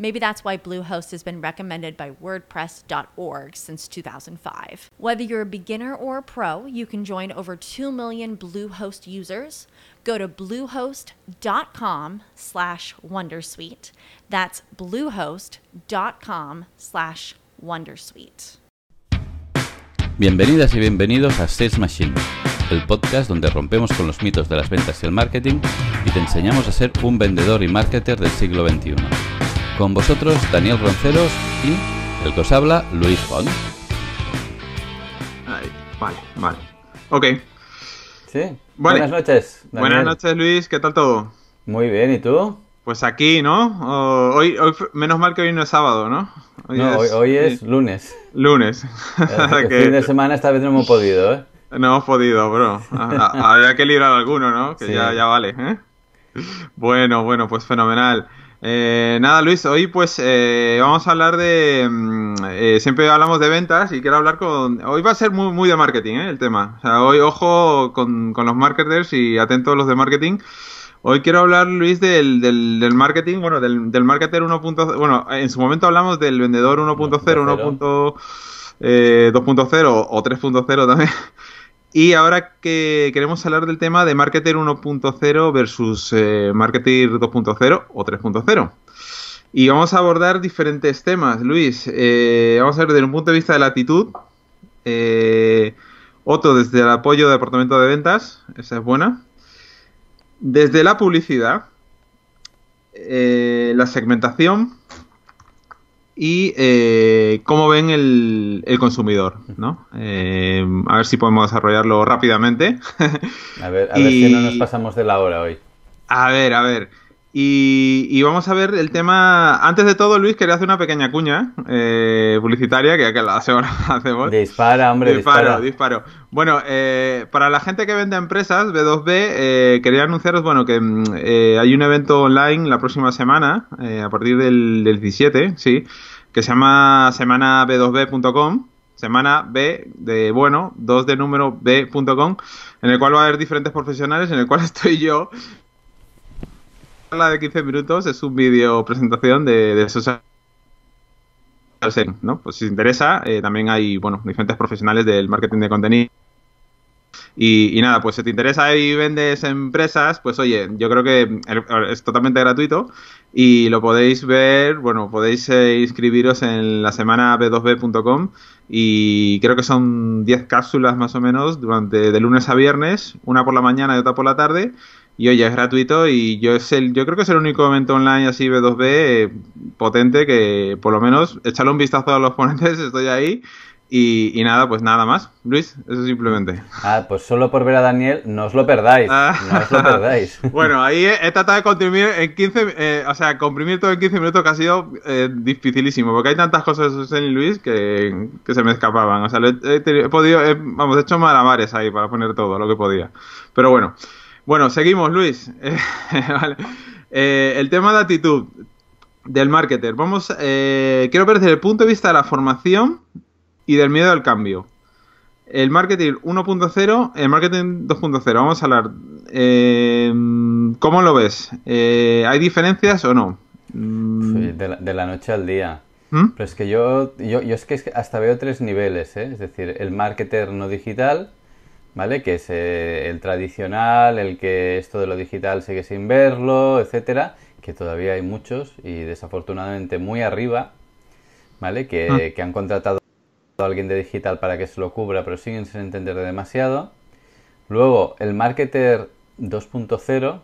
Maybe that's why Bluehost has been recommended by WordPress.org since 2005. Whether you're a beginner or a pro, you can join over 2 million Bluehost users. Go to bluehost.com slash Wondersuite. That's bluehost.com slash Wondersuite. Bienvenidas y bienvenidos a Sales Machine, el podcast donde rompemos con los mitos de las ventas y el marketing y te enseñamos a ser un vendedor y marketer del siglo XXI. Con vosotros, Daniel Ronceros y el que os habla, Luis Font. Vale, vale. Ok. Sí. Vale. Buenas noches. Daniel. Buenas noches, Luis. ¿Qué tal todo? Muy bien, ¿y tú? Pues aquí, ¿no? Hoy, hoy, menos mal que hoy no es sábado, ¿no? no, hoy, hoy es lunes. lunes. El Que fin de semana esta vez no hemos podido, ¿eh? No hemos podido, bro. Ha- ha- Había que librar alguno, ¿no? Que Sí. ya, ya vale, ¿eh? Bueno, bueno, pues fenomenal. Eh, nada, Luis, hoy pues eh, vamos a hablar de... mm, eh, siempre hablamos de ventas y quiero hablar con... Hoy va a ser muy, muy de marketing, ¿eh? El tema. O sea, hoy ojo con, con los marketers y atentos los de marketing. Hoy quiero hablar, Luis, del, del, del marketing, bueno, del, del marketer 1.0. Bueno, en su momento hablamos del vendedor 1.0, 1.0, eh, 2.0 o 3.0 también. Y ahora que queremos hablar del tema de marketer 1.0 versus eh, marketer 2.0 o 3.0. Y vamos a abordar diferentes temas, Luis. Eh, vamos a ver desde un punto de vista de la actitud. Eh, otro desde el apoyo de departamento de ventas. Esa es buena. Desde la publicidad. eh, la segmentación. Y eh, cómo ven el, el consumidor, ¿no? Eh, a ver si podemos desarrollarlo rápidamente. A ver, a ver Y- si no nos pasamos de la hora hoy. A ver, a ver. Y, y vamos a ver el tema. Antes de todo, Luis, quería hacer una pequeña cuña eh, publicitaria que, que la semana hacemos. Dispara, hombre, disparo, dispara. disparo. Bueno, eh, para la gente que vende empresas, B2B, eh, quería anunciaros, bueno, que mm, eh, hay un evento online la próxima semana, eh, a partir del, del 17, sí, que se llama semana b2b.com, semana B de bueno, 2 de número B.com, en el cual va a haber diferentes profesionales, en el cual estoy yo. La de 15 minutos es un vídeo presentación de, de selling, ¿no? Pues si os interesa, eh, también hay, bueno, diferentes profesionales del marketing de contenido. Y, y nada, pues si te interesa y vendes empresas, pues oye, yo creo que es totalmente gratuito y lo podéis ver, bueno, podéis eh, inscribiros en la semana b2b.com y creo que son 10 cápsulas más o menos durante de lunes a viernes, una por la mañana y otra por la tarde. Y oye, es gratuito y yo es el, yo creo que es el único evento online así B2B eh, potente que por lo menos echarle un vistazo a los ponentes, estoy ahí. Y, y nada, pues nada más. Luis, eso simplemente. Ah, pues solo por ver a Daniel, no os lo perdáis. Ah. No os lo perdáis. Bueno, ahí he, he tratado de comprimir en 15, eh, o sea, comprimir todo en 15 minutos que ha sido eh, dificilísimo, porque hay tantas cosas en Luis que, que se me escapaban. O sea, lo he, he podido, vamos, he hecho malabares ahí para poner todo lo que podía. Pero bueno, bueno, seguimos, Luis. Eh, vale. Eh, el tema de actitud del marketer. Vamos, eh, quiero ver desde el punto de vista de la formación y del miedo al cambio. El marketing 1.0, el marketing 2.0. Vamos a hablar. eh, ¿Cómo lo ves? Eh, ¿Hay diferencias o no? Mm, Sí, de, la, de la noche al día. ¿Mm? Pero es que yo, yo, yo es que es que hasta veo tres niveles, ¿eh? Es decir, el marketer no digital, ¿vale? Que es eh, el tradicional, el que esto de lo digital sigue sin verlo, etcétera, que todavía hay muchos y desafortunadamente muy arriba, ¿vale? Que, Ah. que han contratado alguien de digital para que se lo cubra, pero siguen sin entender demasiado. Luego, el marketer 2.0,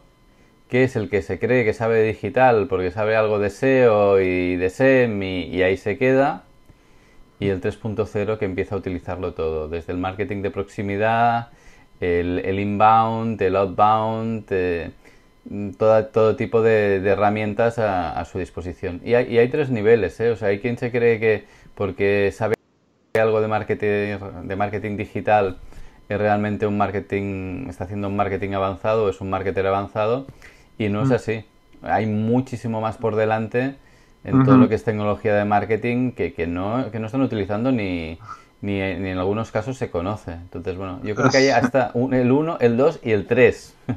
que es el que se cree que sabe digital porque sabe algo de SEO y de SEM y, ahí se queda. Y el 3.0 que empieza a utilizarlo todo, desde el marketing de proximidad, el, inbound, el outbound, eh, todo tipo de, herramientas a, su disposición. Y hay, y hay tres niveles, ¿eh? o sea, hay quien se cree que porque sabe algo de marketing, de marketing digital es realmente un marketing, está haciendo un marketing avanzado, es un marketer avanzado y no es mm. así. Hay muchísimo más por delante en todo lo que es tecnología de marketing que, que, no, que no están utilizando ni, ni, en algunos casos se conoce. Entonces, bueno, yo creo que hay hasta el 1, el 2 y el 3.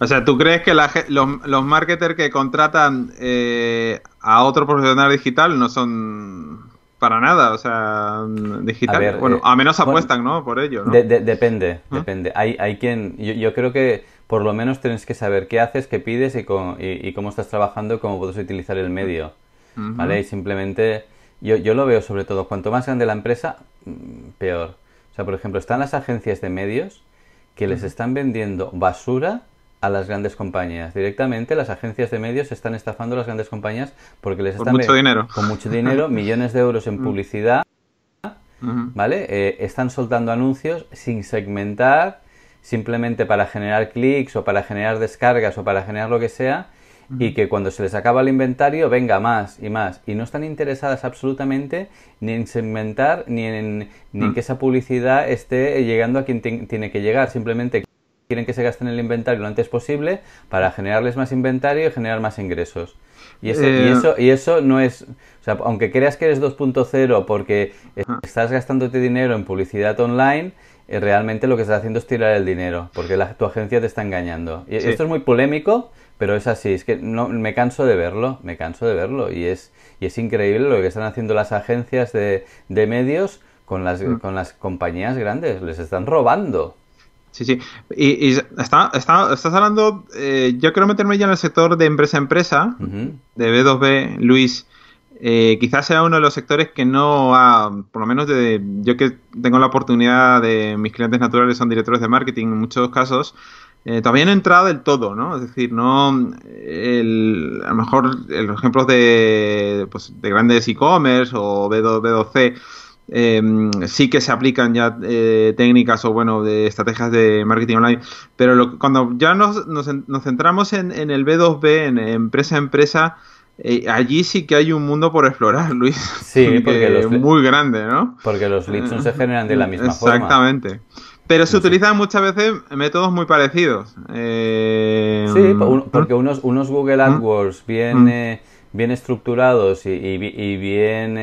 O sea, ¿tú crees que los, los marketers que contratan eh, a otro profesional digital no son para nada, o sea, digital. bueno, eh, a menos apuestan, ¿no? Por ello, ¿no? depende, ¿Ah? depende. Hay, hay quien, yo, creo que por lo menos tienes que saber qué haces, qué pides y, cómo, y, cómo estás trabajando, cómo puedes utilizar el medio, ¿vale? Y simplemente, yo, yo lo veo sobre todo, cuanto más grande la empresa, mm, peor. O sea, por ejemplo, están las agencias de medios que les están vendiendo basura a las grandes compañías. Directamente las agencias de medios están estafando a las grandes compañías porque les están... Con mucho dinero. Con mucho dinero, millones de euros en mm. publicidad, ¿vale? Eh, están soltando anuncios sin segmentar, simplemente para generar clics o para generar descargas o para generar lo que sea, y que cuando se les acaba el inventario venga más y más. Y no están interesadas absolutamente ni en segmentar ni en, ni en mm. que esa publicidad esté llegando a quien tiene que llegar. Simplemente quieren que se gasten el inventario lo antes posible para generarles más inventario y generar más ingresos. Y eso, y eh, eso, y eso no es, o sea, aunque creas que eres 2.0 porque estás gastándote dinero en publicidad online, eh, realmente lo que estás haciendo es tirar el dinero, porque la, tu agencia te está engañando. Y esto es muy polémico, pero es así, es que no me canso de verlo, me canso de verlo y es y es increíble lo que están haciendo las agencias de, de medios con las, mm. con las compañías grandes, les están robando. Sí, sí. Y, está, está, estás hablando, eh, yo quiero meterme ya en el sector de empresa a empresa, de B2B, Luis. Eh, quizás sea uno de los sectores que no ha, por lo menos de, yo que tengo la oportunidad de, mis clientes naturales son directores de marketing en muchos casos, eh, todavía no he entrado del todo, ¿no? Es decir, no, el, a lo mejor los ejemplos de, pues, de grandes e-commerce o B2, B2C, Em, sí que se aplican ya eh, técnicas o bueno de estrategias de marketing online pero cuando ya nos, nos, centramos en, el B2B en empresa a empresa eh, allí sí que hay un mundo por explorar Luis. Sí porque es muy grande ¿no? porque los leads no se generan de la misma forma. exactamente. Pero se utilizan muchas veces métodos muy parecidos. Eh, sí porque unos, unos Google AdWords bien, bien estructurados y, y bien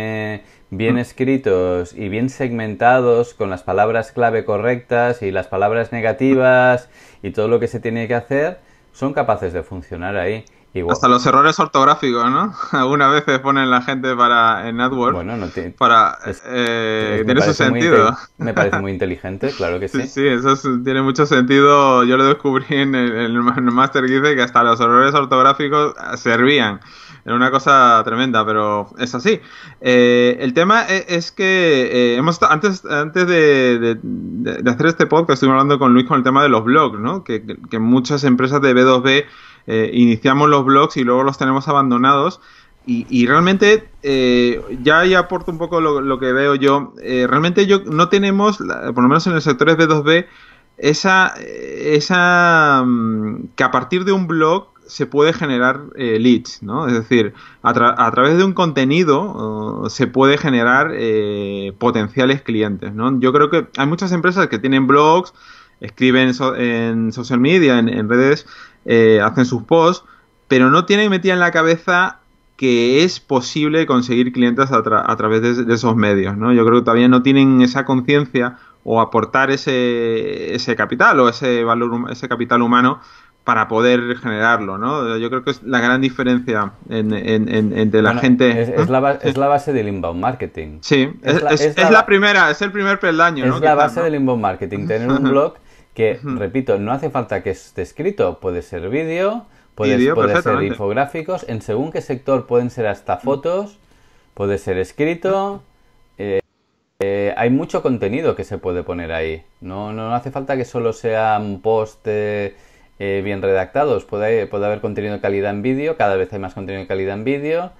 bien escritos y bien segmentados con las palabras clave correctas y las palabras negativas y todo lo que se tiene que hacer, son capaces de funcionar ahí. Hasta los errores ortográficos, ¿no? Algunas veces ponen la gente para en AdWords bueno, no para eh, tiene su sentido. Me parece muy inteligente, claro que sí. Sí, eso tiene mucho sentido. Yo lo descubrí en el, en el Master que dice que hasta los errores ortográficos servían. Era una cosa tremenda, pero es así. Eh, el tema e, es, que eh, hemos antes, antes de, hacer este podcast, estuvimos hablando con Luis con el tema de los blogs, ¿no? Que, muchas empresas de B2B eh, iniciamos los blogs y luego los tenemos abandonados. Y, realmente, ya ya aporto un poco lo, que veo yo. realmente yo no tenemos, por lo menos en el sector B2B, esa, esa mm, que a partir de un blog se puede generar eh, leads, ¿no? Es decir, a, través de un contenido se puede generar eh, potenciales clientes, ¿no? Yo creo que hay muchas empresas que tienen blogs, escriben en social media, en, redes, eh, hacen sus posts, pero no tienen metida en la cabeza que es posible conseguir clientes a, través de, esos medios, ¿no? Yo creo que todavía no tienen esa conciencia o aportar ese, ese capital o ese valor, ese capital humano para poder generarlo, ¿no? Yo creo que es la gran diferencia entre la gente. Es, la, es, la, base del inbound marketing. Sí, es, la, primera, es el primer peldaño, ¿no? Es la base del inbound marketing, tener un blog que, repito, no hace falta que esté escrito, puede ser vídeo, puede, ser infográficos, en según qué sector pueden ser hasta fotos, puede ser escrito. Eh, eh, hay mucho contenido que se puede poner ahí. No, no, hace falta que solo sea un post. Eh, bien redactados. Puede, puede haber contenido de calidad en vídeo, cada vez hay más contenido de calidad en vídeo.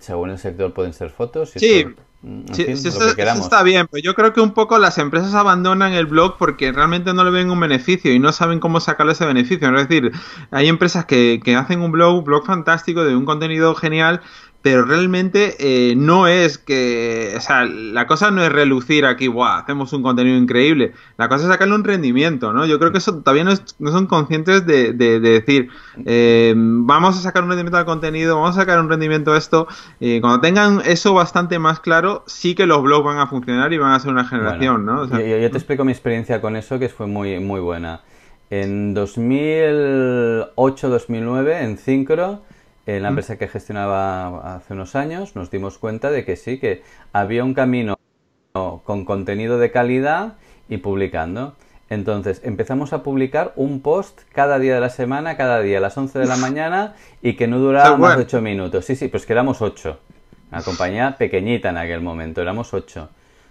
Según el sector pueden ser fotos. y Sí, esto, en Sí, fin, sí, lo eso, que eso queramos. está bien, pero yo creo que un poco las empresas abandonan el blog porque realmente no le ven un beneficio y no saben cómo sacarle ese beneficio. Es decir, hay empresas que, que hacen un blog, un blog fantástico, de un contenido genial, pero realmente eh, no es que, o sea, la cosa no es relucir aquí, ¡buah! Hacemos un contenido increíble. La cosa es sacarle un rendimiento, ¿no? Yo creo que eso todavía no, es- no son conscientes de, de- de decir, eh, vamos a sacar un rendimiento al contenido, vamos a sacar un rendimiento a esto. Y cuando tengan eso bastante más claro, sí que los blogs van a funcionar y van a ser una generación, Bueno, ¿no? O sea, yo, yo- yo te explico mi experiencia con eso, que fue muy, muy buena. En 2008-2009, en Syncro, en la empresa que gestionaba hace unos años, nos dimos cuenta de que sí, que había un camino con contenido de calidad y publicando. Entonces empezamos a publicar un post cada día de la semana, cada día a las 11 de la mañana y que no duraba más de 8 minutos. Sí, sí, pues que éramos 8. Una compañía pequeñita en aquel momento, éramos 8.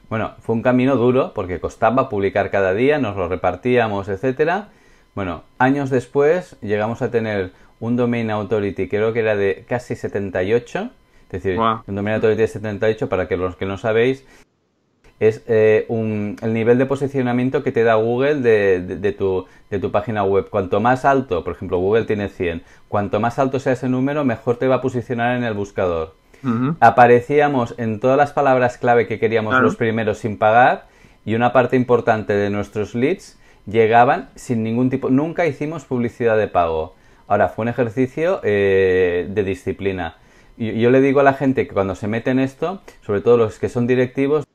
Bueno, fue un camino duro porque costaba publicar cada día, nos lo repartíamos, etcétera. Bueno, años después llegamos a tener un domain authority, creo que era de casi 78. Es decir, un domain authority de 78, para que los que no sabéis, es eh, un- el nivel de posicionamiento que te da Google de, de- de tu, de tu página web. Cuanto más alto, por ejemplo, Google tiene 100, cuanto más alto sea ese número, mejor te va a posicionar en el buscador. Aparecíamos en todas las palabras clave que queríamos Claro. los primeros sin pagar y una parte importante de nuestros leads llegaban sin ningún tipo. Nunca hicimos publicidad de pago. Ahora, fue un ejercicio eh, de disciplina. Y yo le digo a la gente que cuando se mete en esto, sobre todo los que son directivos,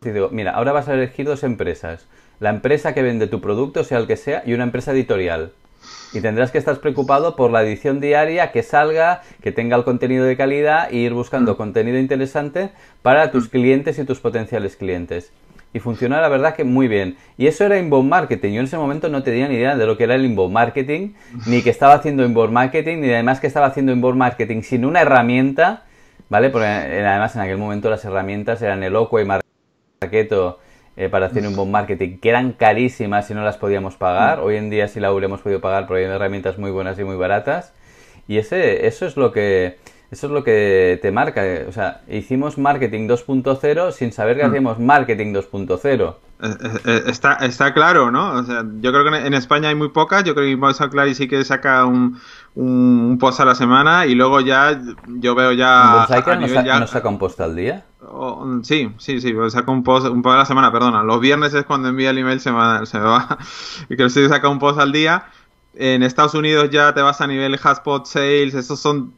digo, mira, ahora vas a elegir dos empresas. La empresa que vende tu producto, sea el que sea, y una empresa editorial. Y tendrás que estar preocupado por la edición diaria, que salga, que tenga el contenido de calidad e ir buscando contenido interesante para tus clientes y tus potenciales clientes. Y funciona la verdad que muy bien. Y eso era inbound marketing. Yo en ese momento no tenía ni idea de lo que era el inbound marketing, ni que estaba haciendo inbound marketing, ni además que estaba haciendo inbound marketing sin una herramienta, ¿vale? Porque eh, además en aquel momento las herramientas eran Eloqua y Marketo eh, para hacer un buen marketing, que eran carísimas y no las podíamos pagar. Hoy en día sí la hubiéramos podido pagar porque hay herramientas muy buenas y muy baratas. Y ese, eso es lo que eso es lo que te marca. eh, O sea, hicimos marketing 2.0 sin saber que hacíamos marketing 2.0. Eh, eh, Está, está claro, ¿no? O sea, yo creo que en España hay muy pocas. Yo creo que Inbound Clary sí que saca un, un post a la semana y luego ya yo veo ya. Bonsaica a nos, ya- nos saca un post al día. o- sí, sí, sí, pues saca un post, un post a la semana, perdona. Los viernes es cuando envía el email, se, va- se me va. y que sí saca un post al día. En Estados Unidos ya te vas a nivel Haspot Sales, esos son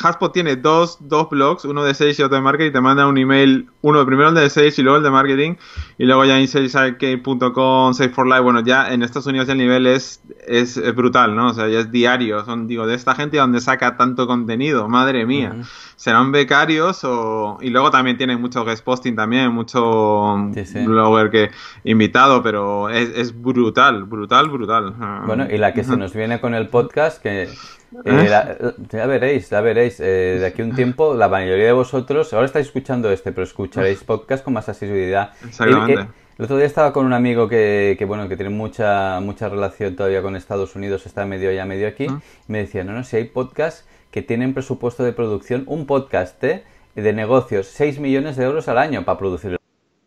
Haspot tiene dos, dos blogs, uno de sales y otro de marketing, y te manda un email, uno primero el de sales y luego el de marketing, y luego ya en salesarcade.com, Save for Life, bueno, ya en Estados Unidos el nivel es, es, es brutal, ¿no? O sea, ya es diario, son, digo, de esta gente donde saca tanto contenido, madre mía. ¿Serán becarios o...? Y luego también tienen mucho guest posting también, mucho Sí, sí. blogger que invitado, pero es, es brutal, brutal, brutal. Bueno, y la que se nos viene con el podcast, que eh, ¿Eh? la- ya veréis, ya veréis, eh, de aquí a un tiempo la mayoría de vosotros, ahora estáis escuchando este, pero escucharéis podcast con más asiduidad. Exactamente. El, el otro día estaba con un amigo que, que, bueno, que tiene mucha, mucha relación todavía con Estados Unidos, está medio allá, medio aquí, Ah. y me decía, no, no, si hay podcasts que tienen presupuesto de producción, un podcast eh, de negocios, 6 millones de euros al año para producir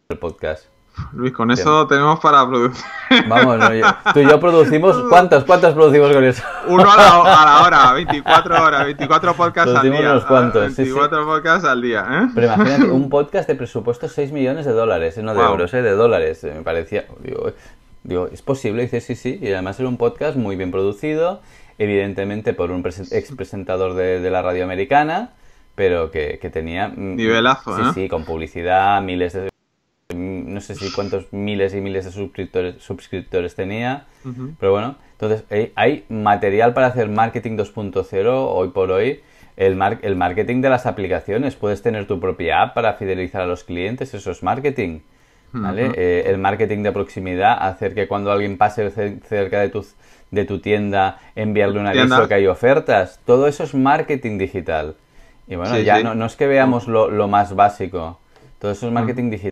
el podcast. Luis, con eso tenemos para producir. Vamos, no, yo- tú y yo producimos, ¿cuántos, cuántos producimos con eso? Uno a la, a la hora, 24 horas, 24 podcasts al Producimos día. unos cuantos, sí, sí. 24 podcasts al día, ¿eh? Pero imagínate, un podcast de presupuesto 6 millones de dólares, eh, no de Wow. euros, eh, de dólares. Eh, Me parecía, digo, eh, digo, es posible, dice sí, sí, y además era un podcast muy bien producido, evidentemente por un presen- ex presentador de, de la radio americana, pero que, que tenía... mm, Nivelazo, Sí, ¿eh? sí, con publicidad, miles de... No sé si cuántos miles y miles de suscriptores, suscriptores tenía, pero bueno, entonces eh, hay material para hacer marketing 2.0 hoy por hoy. El, mar- el marketing de las aplicaciones, puedes tener tu propia app para fidelizar a los clientes, eso es marketing. ¿vale? Eh, el marketing de proximidad, hacer que cuando alguien pase ce- cerca de tu, de tu tienda, enviarle un aviso que hay ofertas, todo eso es marketing digital. Y bueno, Sí, ya sí. No, no es que veamos lo, lo más básico, todo eso es marketing digital.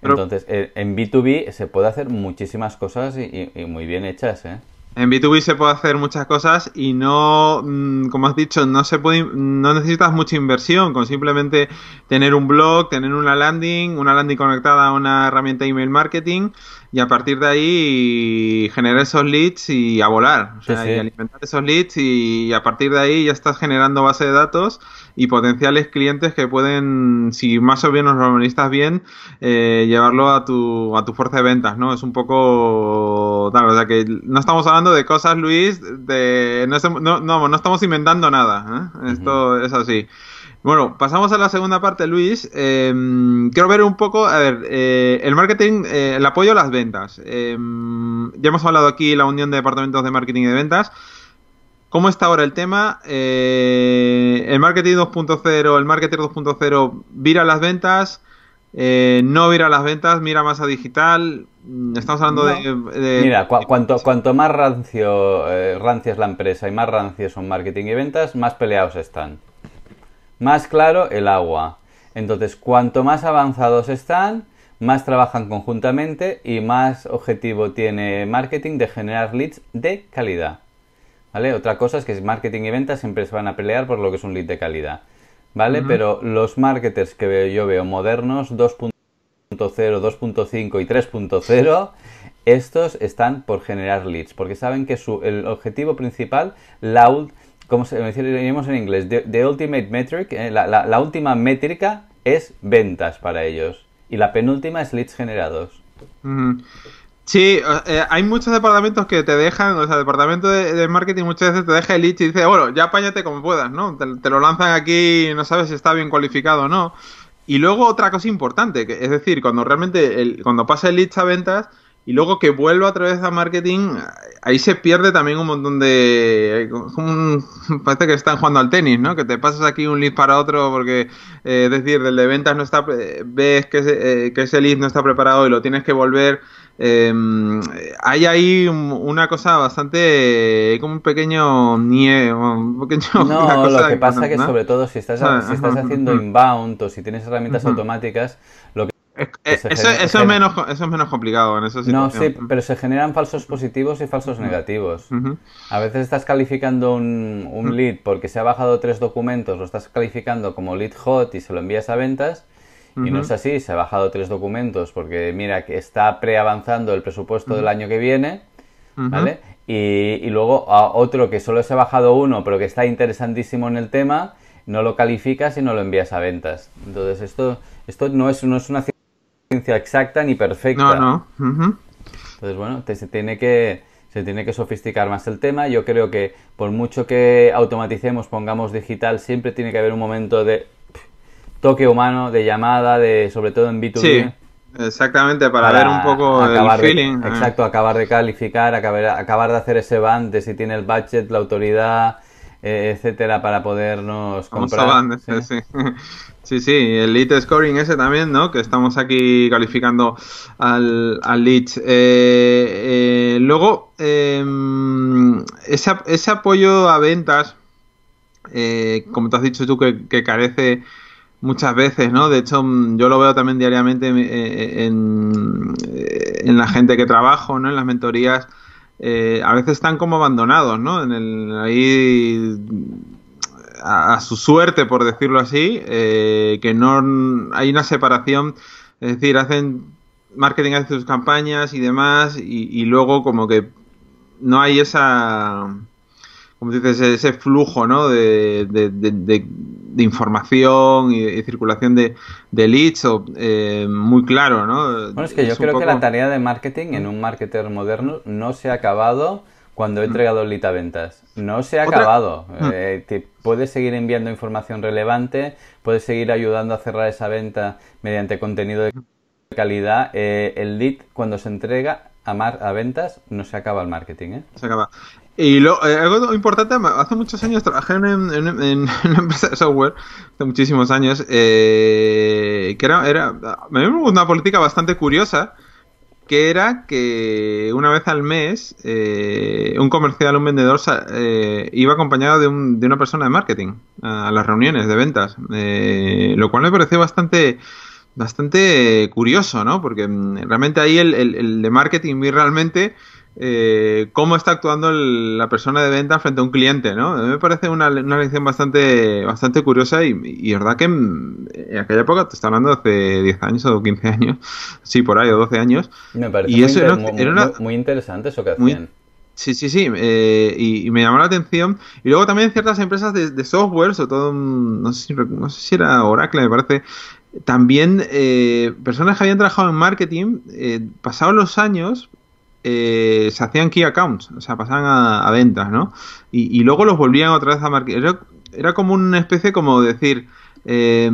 Pero- Entonces, eh, en B2B se puede hacer muchísimas cosas y, y- y muy bien hechas, ¿eh? En B2B se puede hacer muchas cosas y no, mm, como has dicho, no se puede, no necesitas mucha inversión con simplemente tener un blog, tener una landing, una landing conectada a una herramienta de email marketing y a partir de ahí generar esos leads y a volar, o sea, y alimentar esos leads y a partir de ahí ya estás generando base de datos y potenciales clientes que pueden, si más o menos lo administras bien, eh, llevarlo a tu, a tu fuerza de ventas, ¿no? Es un poco, tal, o sea que no estamos hablando de cosas, Luis, de, no, no, no, estamos inventando nada, ¿eh? Esto es así. Bueno, pasamos a la segunda parte, Luis. Em, quiero ver un poco, a ver, eh, el marketing, eh, el apoyo a las ventas. Em, ya hemos hablado aquí la unión de departamentos de marketing y de ventas. ¿Cómo está ahora el tema? Eh, el marketing 2.0, el marketing 2.0 vira las ventas, no vira las ventas, mira más a digital. Mm, estamos hablando de, Mira, cuanto, cuanto más rancio, rancia es la empresa y más rancio son marketing y ventas, más peleados están más claro el agua. Entonces, cuanto más avanzados están, más trabajan conjuntamente y más objetivo tiene marketing de generar leads de calidad. ¿Vale? Otra cosa es que marketing y ventas siempre se van a pelear por lo que es un lead de calidad. ¿Vale? Pero los marketers que yo veo modernos, 2.0, 2.5 y 3.0, estos están por generar leads, porque saben que su, el objetivo principal, la, como se diríamos en inglés, the, ultimate metric, eh, la, última métrica es ventas para ellos y la penúltima es leads generados. Sí, eh, hay muchos departamentos que te dejan, o sea, departamento de, marketing muchas veces te deja el lead y dice, bueno, ya apáñate como puedas, ¿no? Te, lo lanzan aquí y no sabes si está bien cualificado o no. Y luego otra cosa importante, que, es decir, cuando realmente, cuando pasa el lead a ventas, y luego que vuelva a través de marketing, ahí se pierde también un montón de... parece que están jugando al tenis, ¿no? Que te pasas aquí un lead para otro porque, eh, es decir, el de ventas no está... ves que ese, eh, que ese lead no está preparado y lo tienes que volver... Em, hay ahí una cosa bastante como un pequeño nie un pequeño no lo que pasa es que sobre todo si estás, si estás haciendo inbound o si tienes herramientas automáticas lo que eh, eso, es menos, eso es menos complicado en eso No, sí, pero se generan falsos positivos y falsos negativos. A veces estás calificando un, un lead porque se ha bajado tres documentos, lo estás calificando como lead hot y se lo envías a ventas. Y no es así, se ha bajado tres documentos porque mira que está preavanzando el presupuesto del año que viene, ¿vale? Y, y, luego a otro que solo se ha bajado uno pero que está interesantísimo en el tema, no lo calificas y no lo envías a ventas. Entonces esto, esto no, es, no es una exacta ni perfecta. No, no. Entonces, bueno, se tiene que se tiene que sofisticar más el tema. Yo creo que por mucho que automaticemos, pongamos digital, siempre tiene que haber un momento de toque humano, de llamada, de sobre todo en B2B. Sí, exactamente, para, ver un poco el feeling. Ah. exacto, acabar de calificar, acabar, acabar de hacer ese band de si tiene el budget, la autoridad, eh, etcétera, para podernos comprar. ¿sí? sí, el lead scoring ese también, ¿no? Que estamos aquí calificando al, al lead. Eh, eh, luego, em, ese, ese, apoyo a ventas, como te has dicho tú, que, carece muchas veces, ¿no? De hecho, yo lo veo también diariamente en, en la gente que trabajo, ¿no? En las mentorías eh, a veces están como abandonados, ¿no? En el, ahí a, su suerte, por decirlo así, eh, que no hay una separación, es decir, hacen marketing, hacen sus campañas y demás, y, luego como que no hay esa, como dices, ese flujo, ¿no? de, de información y, circulación de, leads eh, muy claro, ¿no? Bueno, es que yo creo que la tarea de marketing en un marketer moderno no se ha acabado cuando he mm. entregado el lead a ventas. No se ha acabado. Mm. Eh, puedes seguir enviando información relevante, puedes seguir ayudando a cerrar esa venta mediante contenido de calidad. Eh, el lead, cuando se entrega a, a ventas, no se acaba el marketing. ¿eh? Se acaba. Y lo, eh, algo importante, hace muchos años trabajé en, una empresa de software, hace muchísimos años, eh, que era, era una política bastante curiosa, que era que una vez al mes eh, un comercial, un vendedor iba acompañado de, un, de, una persona de marketing a, las reuniones de ventas, lo cual me pareció bastante bastante curioso, ¿no? Porque mm, realmente ahí el, el, el de marketing vi realmente eh, cómo está actuando la persona de venta frente a un cliente, ¿no? A mí me parece una, una lección bastante, bastante curiosa y, y verdad que en, aquella época, te está hablando de hace 10 años o 15 años, sí, por ahí, o 12 años. Me parece muy, eso era, muy, interesante eso que hacían. Sí, sí, sí, eh, y, me llamó la atención. Y luego también ciertas empresas de, software, sobre todo, no sé, si, no sé si era Oracle, me parece, también eh, personas que habían trabajado en marketing, eh, pasados los años, eh, se hacían key accounts, o sea, pasaban a, ventas, ¿no? Y, luego los volvían otra vez a marketing. Era, era, como una especie como decir, eh,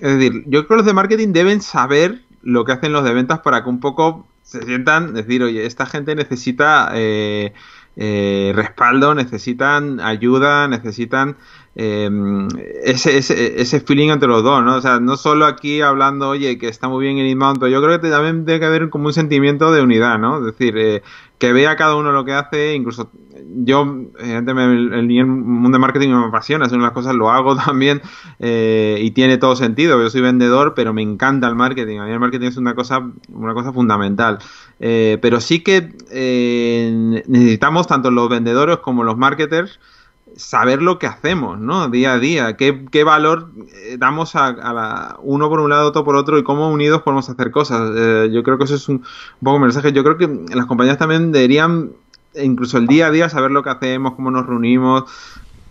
es decir, yo creo que los de marketing deben saber lo que hacen los de ventas para que un poco se sientan, decir, oye, esta gente necesita eh, eh, respaldo, necesitan ayuda, necesitan eh, ese, ese, ese, feeling entre los dos, ¿no? O sea, no solo aquí hablando, oye, que está muy bien el inbound, pero yo creo que también debe haber como un sentimiento de unidad, ¿no? Es decir, eh, que vea cada uno lo que hace, incluso yo, el, el, mundo de marketing me apasiona, es una de las cosas, lo hago también eh, y tiene todo sentido. Yo soy vendedor, pero me encanta el marketing. A mí el marketing es una cosa, una cosa fundamental. Eh, pero sí que necesitamos, tanto los vendedores como los marketers, saber lo que hacemos, ¿no? Día a día, qué, qué valor eh, damos a, a la, uno por un lado, otro por otro y cómo unidos podemos hacer cosas. Eh, yo creo que eso es un, un poco un mensaje. Yo creo que las compañías también deberían incluso el día a día saber lo que hacemos, cómo nos reunimos,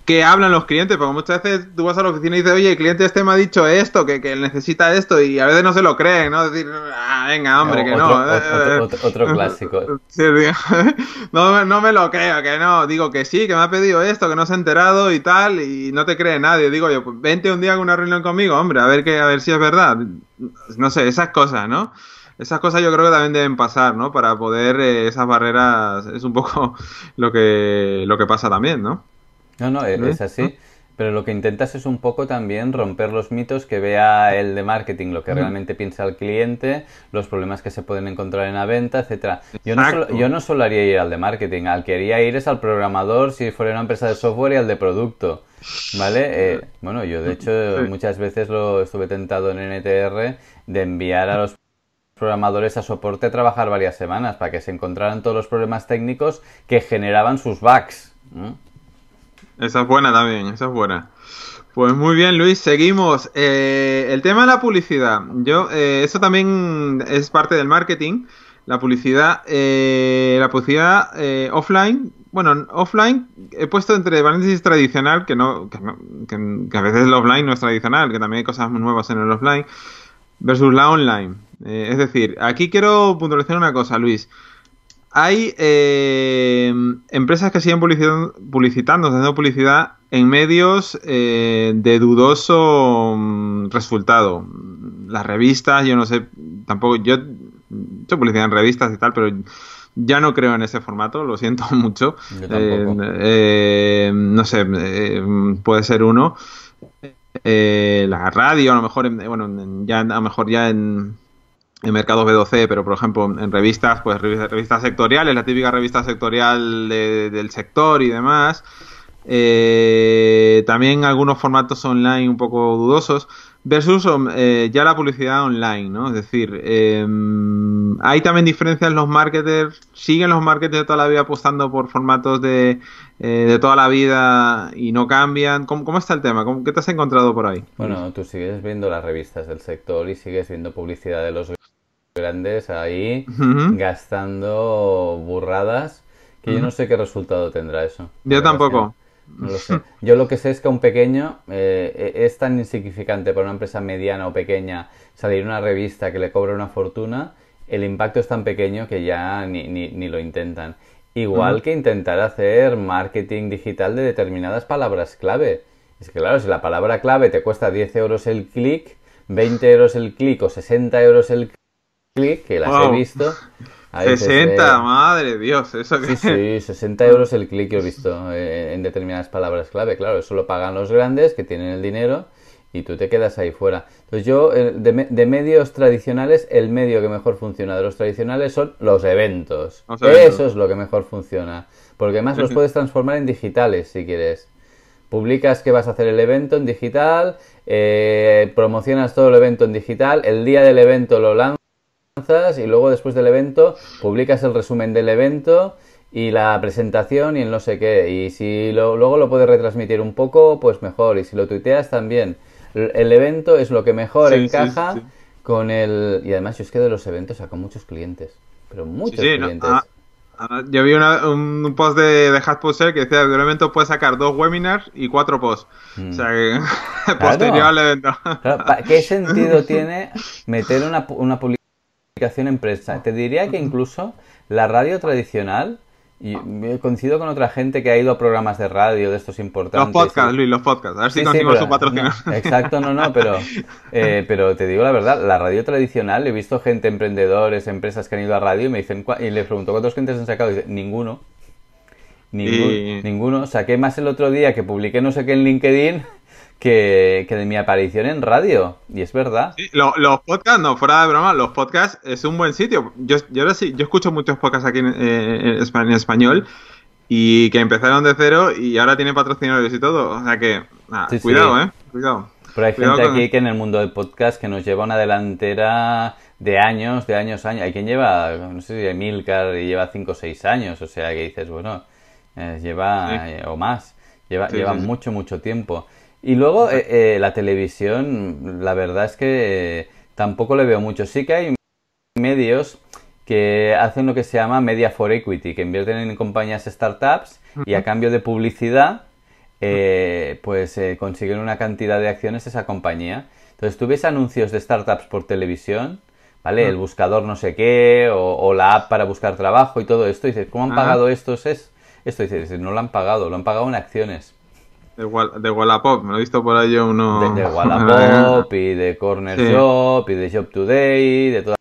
que hablan los clientes, porque muchas veces tú vas a la oficina y dices, oye, el cliente este me ha dicho esto, que, que necesita esto, y a veces no se lo creen, ¿no? Decir, ah, venga, hombre, que otro, no. Otro, otro, clásico. Sí, no, no me lo creo, que no. Digo que sí, que me ha pedido esto, que no se ha enterado y tal, y no te cree nadie. Digo yo, pues vente un día con una reunión conmigo, hombre, a ver, que, a ver si es verdad. No sé, esas cosas, ¿no? esas cosas yo creo que también deben pasar, ¿no? Para poder eh, esas barreras es un poco lo que lo que pasa también, ¿no? No, no, es así. Pero lo que intentas es un poco también romper los mitos que vea el de marketing, lo que realmente piensa el cliente, los problemas que se pueden encontrar en la venta, etcétera. Yo no, solo, yo no solo haría ir al de marketing, al que haría ir es al programador si fuera una empresa de software y al de producto. ¿Vale? Eh, bueno, yo de hecho muchas veces lo estuve tentado en NTR de enviar a los programadores a soporte a trabajar varias semanas para que se encontraran todos los problemas técnicos que generaban sus bugs. Esa es buena también, esa es buena. Pues muy bien, Luis, seguimos. Eh, el tema de la publicidad. Yo, eh, eso también es parte del marketing. La publicidad, eh, la publicidad eh, offline. Bueno, offline he puesto entre paréntesis tradicional, que no, que, que, a veces el offline no es tradicional, que también hay cosas nuevas en el offline, versus la online. Eh, es decir, aquí quiero puntualizar una cosa, Luis. Hay eh, empresas que siguen publicitando, publicitando, haciendo publicidad en medios eh, de dudoso mm, resultado. Las revistas, yo no sé, tampoco, yo, yo publicidad en revistas y tal, pero ya no creo en ese formato, lo siento mucho. Eh, no sé, puede ser uno. la radio, a lo mejor, bueno, ya a lo mejor ya en en mercados B2C, pero por ejemplo en revistas, pues revistas sectoriales, la típica revista sectorial de, del sector y demás. Eh, también algunos formatos online un poco dudosos, versus eh, ya la publicidad online, ¿no? Es decir, eh, hay también diferencias los marketers, siguen los marketers de toda la vida apostando por formatos de, eh, de toda la vida y no cambian. ¿Cómo, cómo está el tema? ¿Cómo, ¿Qué te has encontrado por ahí? Bueno, tú sigues viendo las revistas del sector y sigues viendo publicidad de los grandes ahí uh -huh. gastando burradas que uh -huh. yo no sé qué resultado tendrá eso. Yo tampoco. No lo sé. Yo lo que sé es que un pequeño eh, es tan insignificante para una empresa mediana o pequeña salir una revista que le cobra una fortuna, el impacto es tan pequeño que ya ni, ni, ni lo intentan. Igual uh -huh. que intentar hacer marketing digital de determinadas palabras clave. Es que claro, si la palabra clave te cuesta 10 euros el clic, 20 euros el clic o 60 euros el clic, que las wow. he visto. 60, eh, madre Dios, eso que... Sí, sí, 60 euros el clic que he visto eh, en determinadas palabras clave. Claro, eso lo pagan los grandes que tienen el dinero y tú te quedas ahí fuera. Entonces yo, eh, de, de, medios tradicionales, el medio que mejor funciona de los tradicionales son los eventos. Los eventos. Eso es lo que mejor funciona. Porque además los puedes transformar en digitales si quieres. Publicas que vas a hacer el evento en digital, eh, promocionas todo el evento en digital, el día del evento lo lanzas y luego después del evento publicas el resumen del evento y la presentación y el no sé qué. Y si lo- luego lo puedes retransmitir un poco, pues mejor. Y si lo tuiteas también. El, evento es lo que mejor Sí, sí, encaja sí. con el... Y además yo es que de los eventos saco muchos clientes. Pero muchos Sí, sí, no, clientes. ah, ah, yo vi una- un post de, de HubSpot que decía de un evento puedes sacar dos webinars y cuatro posts. O sea que posterior al evento. Claro, ¿Qué sentido tiene meter una, una publicación en prensa? Te diría que incluso la radio tradicional, y coincido con otra gente que ha ido a programas de radio de estos Los importantes. podcasts, y- Luis, los podcasts. A ver si Sí, sí, conseguimos pero- su no, exacto, no, no, pero, eh, pero te digo la verdad, la radio tradicional, he visto gente, emprendedores, empresas que han ido a radio y me dicen, y les pregunto, ¿cuántos clientes han sacado? Y dicen, ninguno. Y- Ninguno. Saqué más el otro día que publiqué no sé qué en LinkedIn que, que de mi aparición en radio. Y es verdad. Sí, lo- los podcasts, no, fuera de broma, los podcasts es un buen sitio. Yo, yo ahora sí, yo escucho muchos podcasts aquí en, eh, en español y que empezaron de cero y ahora tienen patrocinadores y todo. O sea que, nada, Sí, sí. cuidado, eh, cuidado. Pero hay Cuidado gente con- aquí que en el mundo del podcast que nos lleva una delantera de años, de años, años. Hay quien lleva, no sé si Emilcar y lleva 5 o 6 años, o sea que dices, bueno, eh, lleva, Sí. eh, o más, lleva, lleva mucho, mucho tiempo. Y luego eh, eh, la televisión, la verdad es que eh, tampoco le veo mucho. Sí que hay medios que hacen lo que se llama media for equity, que invierten en compañías startups y a cambio de publicidad, eh, pues eh, consiguen una cantidad de acciones esa compañía. Entonces tú ves anuncios de startups por televisión, ¿vale? El buscador no sé qué, o, o la app para buscar trabajo y todo esto, y dices, ¿cómo han pagado estos? Es, esto dices, no lo han pagado, lo han pagado en acciones. De, Wall- de Wallapop, me lo he visto por ahí uno. De, de Wallapop y de Corner Sí. Shop y de Shop Today, de todas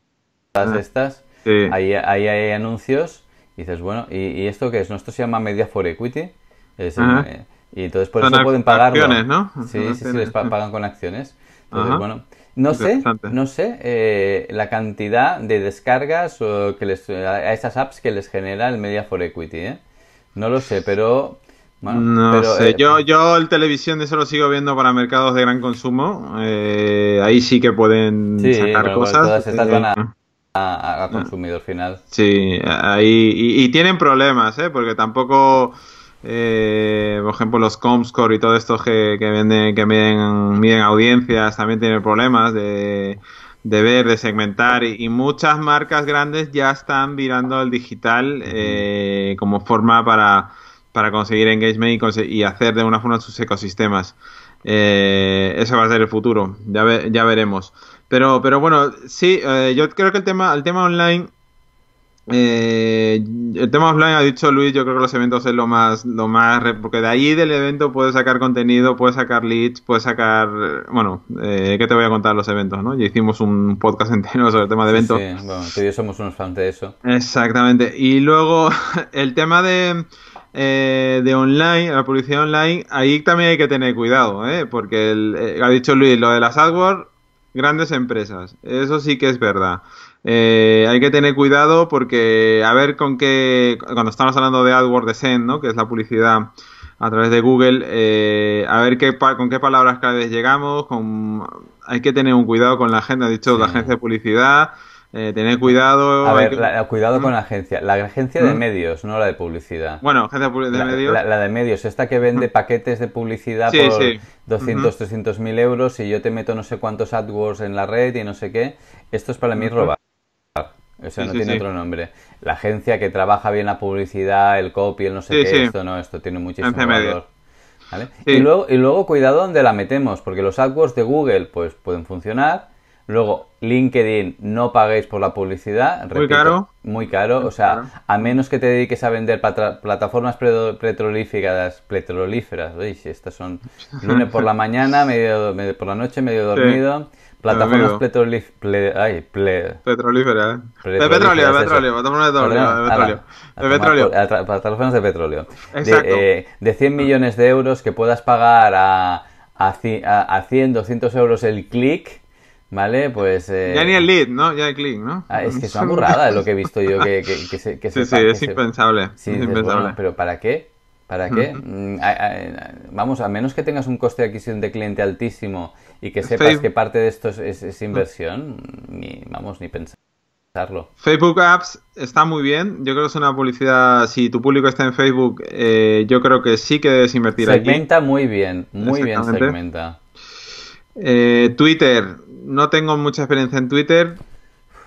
Ah. estas. Sí. Ahí, ahí hay anuncios y dices, bueno, ¿y, y esto qué es? ¿No? Esto se llama Media for Equity. Es, eh, y entonces por Son eso pueden pagarlo. acciones, ¿no? Sí, sí, sí, les pa- pagan con acciones. Entonces, Ajá. bueno, no sé, no sé eh, la cantidad de descargas o que les, a esas apps que les genera el Media for Equity, ¿eh? No lo sé, pero... Bueno, No pero, sé, eh, yo, yo el televisión de eso lo sigo viendo para mercados de gran consumo. eh, ahí sí que pueden Sí, sacar pero cosas. todas estas eh, van a, a- a consumidor final. Sí, ahí y, y tienen problemas, ¿eh? Porque tampoco, eh, por ejemplo, los Comscore y todo esto que, que venden, que miden, miden audiencias también tienen problemas de, de ver, de segmentar y, y muchas marcas grandes ya están virando al digital eh, como forma para, para conseguir engagement y, conse- y hacer de una forma sus ecosistemas. Eh, eso va a ser el futuro, ya, ve- ya veremos. Pero, pero bueno, sí, eh, yo creo que el tema, el tema online eh, el tema offline ha dicho Luis, yo creo que los eventos es lo más, lo más, porque de ahí del evento puedes sacar contenido, puedes sacar leads, puedes sacar, bueno, eh, ¿qué te voy a contar los eventos, no? Ya hicimos un podcast entero sobre el tema de Sí, eventos. sí, bueno, tú y yo somos unos fans de eso. Exactamente. Y luego el tema de, eh, de online, la publicidad online, ahí también hay que tener cuidado, ¿eh? Porque el- eh, ha dicho Luis, lo de las AdWords, grandes empresas, eso sí que es verdad. Eh, hay que tener cuidado porque a ver con qué, cuando estamos hablando de AdWords de Send, ¿no? Que es la publicidad a través de Google, eh, a ver qué, con qué palabras claves llegamos, con, hay que tener un cuidado con la gente, ha dicho la agencia de publicidad, eh, tener cuidado. A ver, que- la- cuidado con la agencia. La agencia de ¿Mm? medios, no la de publicidad. Bueno, agencia de medios. la- la de medios, esta que vende paquetes de publicidad Sí, por sí. 200, 300 mil euros y yo te meto no sé cuántos AdWords en la red y no sé qué. Esto es para mí robar. O sea, Sí, no tiene otro nombre. La agencia que trabaja bien la publicidad, el copy, el no sé qué, esto no, esto tiene muchísimo valor. Y, luego, y luego cuidado donde la metemos, porque los AdWords de Google pues pueden funcionar. Luego, LinkedIn, no paguéis por la publicidad. Muy caro. Muy caro. O sea, caro. a menos que te dediques a vender plataformas petrolíferas, petrolíferas. Si estas son lunes por la mañana, medio, medio por la noche, medio Sí. dormido. Plataformas petrolíferas. Ay, ple- Petrolífera, ¿eh? De Petrolíferas, petróleo, de petróleo, de petróleo. De petróleo. plataformas de petróleo. Exacto. De, eh, de 100 millones de euros que puedas pagar a, a, a 100, 200 euros el clic, ¿vale? Pues... eh, Ya ni el lead, ¿no? Ya el click, ¿no? ah, es que es una burrada lo que he visto yo que, que, que se, que Sí, sí, es que se- impensable. Sí, es dices, impensable. bueno, pero ¿para qué? ¿Para qué? Mm, a- a- vamos, a menos que tengas un coste de adquisición de cliente altísimo y que sepas Facebook- que parte de esto es, es- es inversión, ni, vamos, ni pensar. Facebook Apps está muy bien. Yo creo que es una publicidad. Si tu público está en Facebook, eh, yo creo que sí que debes invertir segmenta muy bien, muy bien segmenta. Eh, Twitter, no tengo mucha experiencia en Twitter.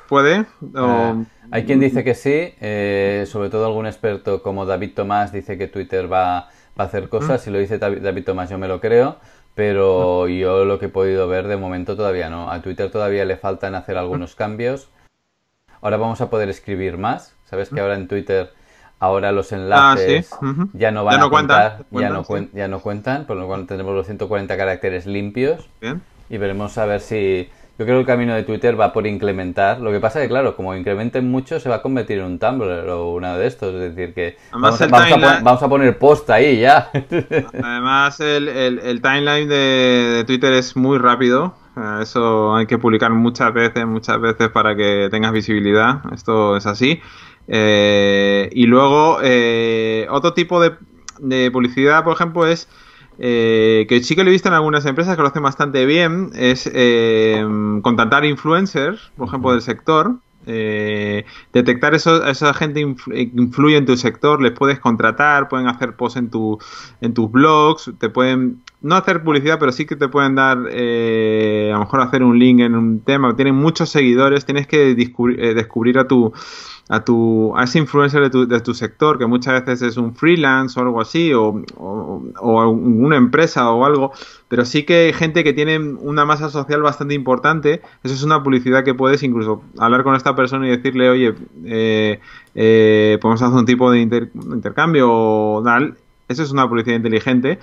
¿Puede? Eh, hay quien dice que sí, sobre todo algún experto como David Tomás dice que Twitter va, va a hacer cosas. Mm. Si lo dice David Tomás, yo me lo creo pero mm. yo lo que he podido ver de momento todavía no. A Twitter todavía le faltan hacer algunos cambios. Ahora vamos a poder escribir más. Sabes que ahora en Twitter, ahora los enlaces ah, ya no van a contar, ya, no ya no cuentan, por lo cual tenemos los 140 caracteres limpios. Y veremos a ver si... Yo creo que el camino de Twitter va por incrementar. Lo que pasa es que, claro, como incrementen mucho, se va a convertir en un Tumblr o una de estos. Es decir, que vamos a, poner post ahí ya. Además, el, el, timeline de, de, Twitter es muy rápido. Eso hay que publicar muchas veces, muchas veces para que tengas visibilidad. Esto es así. Eh, y luego, eh, otro tipo de, publicidad, por ejemplo, es eh, que sí que lo he visto en algunas empresas que lo hacen bastante bien, es contratar influencers, por ejemplo, del sector. detectar eso, esa gente influye en tu sector, les puedes contratar, pueden hacer posts en, tu, en tus blogs, te pueden no hacer publicidad, pero sí que te pueden dar, eh, a lo mejor hacer un link en un tema. Tienen muchos seguidores, tienes que descubrir, eh, descubrir a tu a tu a ese influencer de tu, de tu, sector que muchas veces es un freelance o algo así o, o, una empresa o algo pero sí que hay gente que tiene una masa social bastante importante. Eso es una publicidad que puedes incluso hablar con esta persona y decirle oye eh, eh, podemos hacer un tipo de intercambio o tal eso es una publicidad inteligente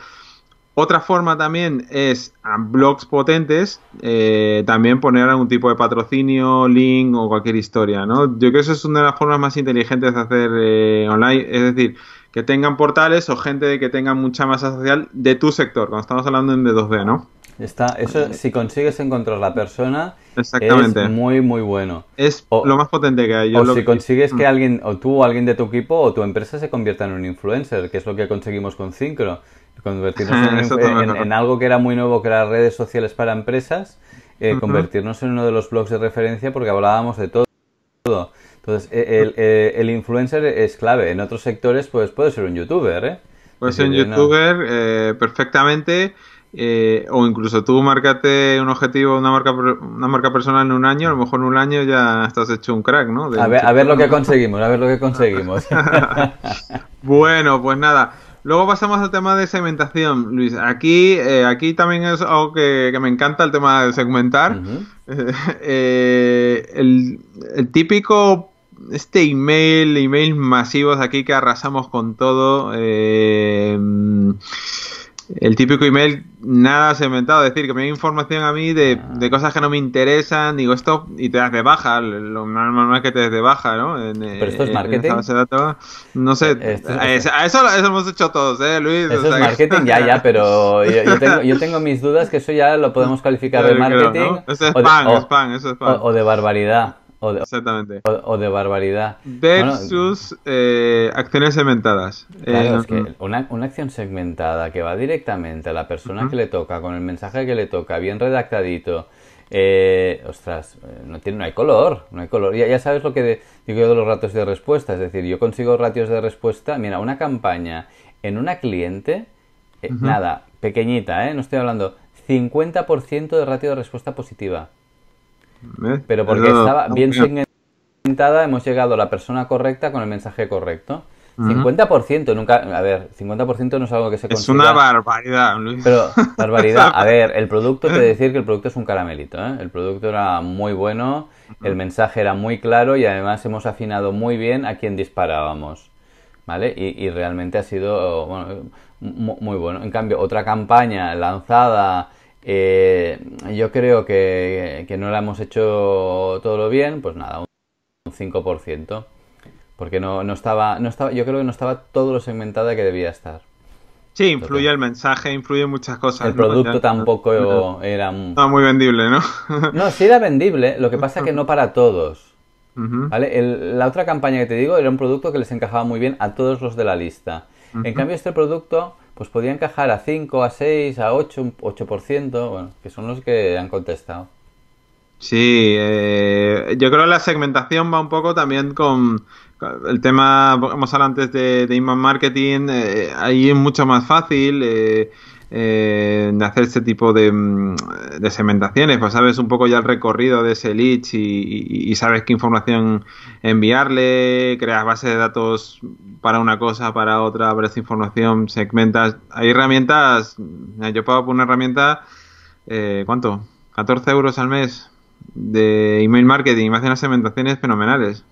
otra forma también es a blogs potentes, eh, también poner algún tipo de patrocinio, link o cualquier historia, ¿no? Yo creo que eso es una de las formas más inteligentes de hacer eh, online, es decir, que tengan portales o gente que tenga mucha masa social de tu sector, cuando estamos hablando en D2B, ¿no? Está, eso, si consigues encontrar la persona, es muy, muy bueno. Es lo más potente que hay. o si consigues que mm. alguien, o tú o alguien de tu equipo o tu empresa se convierta en un influencer, que es lo que conseguimos con Syncro convertirnos en, algo que era muy nuevo, que eran redes sociales para empresas, eh, convertirnos en uno de los blogs de referencia porque hablábamos de todo. Entonces, e, el, influencer es clave. En otros sectores, pues puede ser un youtuber, ¿eh? Puede ser un youtuber eh, perfectamente. Eh, o incluso tú marcate un objetivo, una marca, una marca personal en un año, a lo mejor en un año ya estás hecho un crack, ¿no? a, ver, a ver lo que conseguimos, a ver lo que conseguimos. bueno, pues nada. Luego pasamos al tema de segmentación, Luis. Aquí, eh, aquí también es algo que, me encanta el tema de segmentar. Eh, el, el, típico, este email, email masivos aquí que arrasamos con todo. Eh, el típico email nada segmentado, es decir, que me da información a mí de, ah. de, cosas que no me interesan, digo esto y te das de baja, lo normal es que te des de baja, ¿no? Pero esto es marketing. no sé, eh, a, eso, eso, hemos hecho todos, ¿eh, Luis? Eso es marketing, ya, ya, pero yo, tengo, yo, tengo, mis dudas que eso ya lo podemos calificar de marketing. Eso es spam, spam, eso es spam. o de barbaridad. O de, Exactamente. O, de barbaridad. Versus eh, acciones segmentadas. Claro, es que mm. una, una, acción segmentada que va directamente a la persona que le toca, con el mensaje que le toca, bien redactadito. Eh, ostras, eh, no, tiene, no hay color, no hay color. Ya, ya sabes lo que digo yo de los ratios de respuesta, es decir, yo consigo ratios de respuesta, mira, una campaña en una cliente, nada, pequeñita, ¿eh? no estoy hablando, 50% de ratio de respuesta positiva. Pero porque estaba bien segmentada, hemos llegado a la persona correcta con el mensaje correcto. 50% nunca, a ver, 50% no es algo que se consiga. Es una barbaridad, Luis. Pero, barbaridad, a ver, el producto, te decir que el producto es un caramelito, ¿eh? El producto era muy bueno, el mensaje era muy claro y además hemos afinado muy bien a quien disparábamos, ¿vale? Y, y realmente ha sido, bueno, muy bueno. En cambio, otra campaña lanzada eh, yo creo que, no la hemos hecho todo lo bien, pues nada, un 5%. Porque no, no, estaba, no estaba, yo creo que no estaba todo lo segmentada que debía estar. Sí, influye el mensaje, influye muchas cosas. El producto tampoco era... Estaba muy vendible, ¿no? no, sí era vendible, lo que pasa es que no para todos. ¿Vale? la otra campaña que te digo era un producto que les encajaba muy bien a todos los de la lista. En cambio, este producto pues podía encajar a 5, a 6, a 8, 8%, bueno, que son los que han contestado. Sí, eh, yo creo que la segmentación va un poco también con, el tema, hemos hablado antes de, de inbound marketing, eh, ahí es mucho más fácil eh, eh, de hacer este tipo de, mm, de segmentaciones, pues sabes un poco ya el recorrido de ese lead y, y- y sabes qué información enviarle, creas base de datos para una cosa, para otra, para esta información, segmentas. Hay herramientas, yo pago por una herramienta, eh, ¿cuánto? 14 euros al mes de email marketing, me hace unas segmentaciones fenomenales.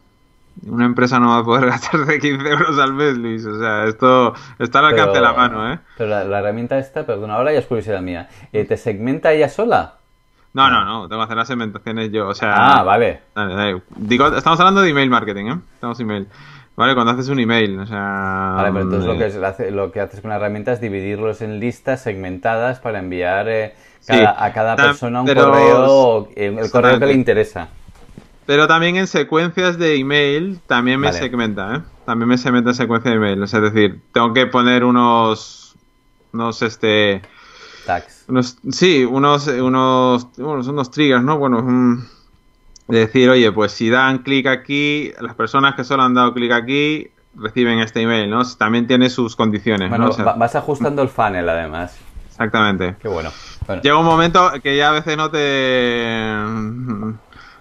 Una empresa no va a poder gastarse 15 euros al mes, Luis. O sea, esto está al alcance de la mano, ¿eh? Pero la, la herramienta esta, perdona, ahora ya es curiosidad mía. eh, ¿Te segmenta ella sola? No, no, no, tengo que hacer las segmentaciones yo. O sea, Ah, vale. Dale, dale. Digo, estamos hablando de email marketing, ¿eh? Estamos email. Vale, cuando haces un email, o sea. Vale, pero entonces lo eh, que, es- lo que haces con la herramienta es dividirlos en listas segmentadas para enviar eh, Sí, cada- a cada persona un pero- correo, eh, el correo que le interesa. Pero también en secuencias de email también me Vale. segmenta, ¿eh? También me segmenta en secuencia de email. Es decir, tengo que poner unos. Unos, este. Tags. Unos, sí, unos, unos, unos, unos triggers, ¿no? Bueno, mm, de decir, oye, pues si dan clic aquí, las personas que solo han dado clic aquí reciben este email, ¿no? También tiene sus condiciones, Bueno, ¿no? O sea, va- vas ajustando el funnel además. exactamente. Qué bueno. Bueno, Llega un momento que ya a veces no te...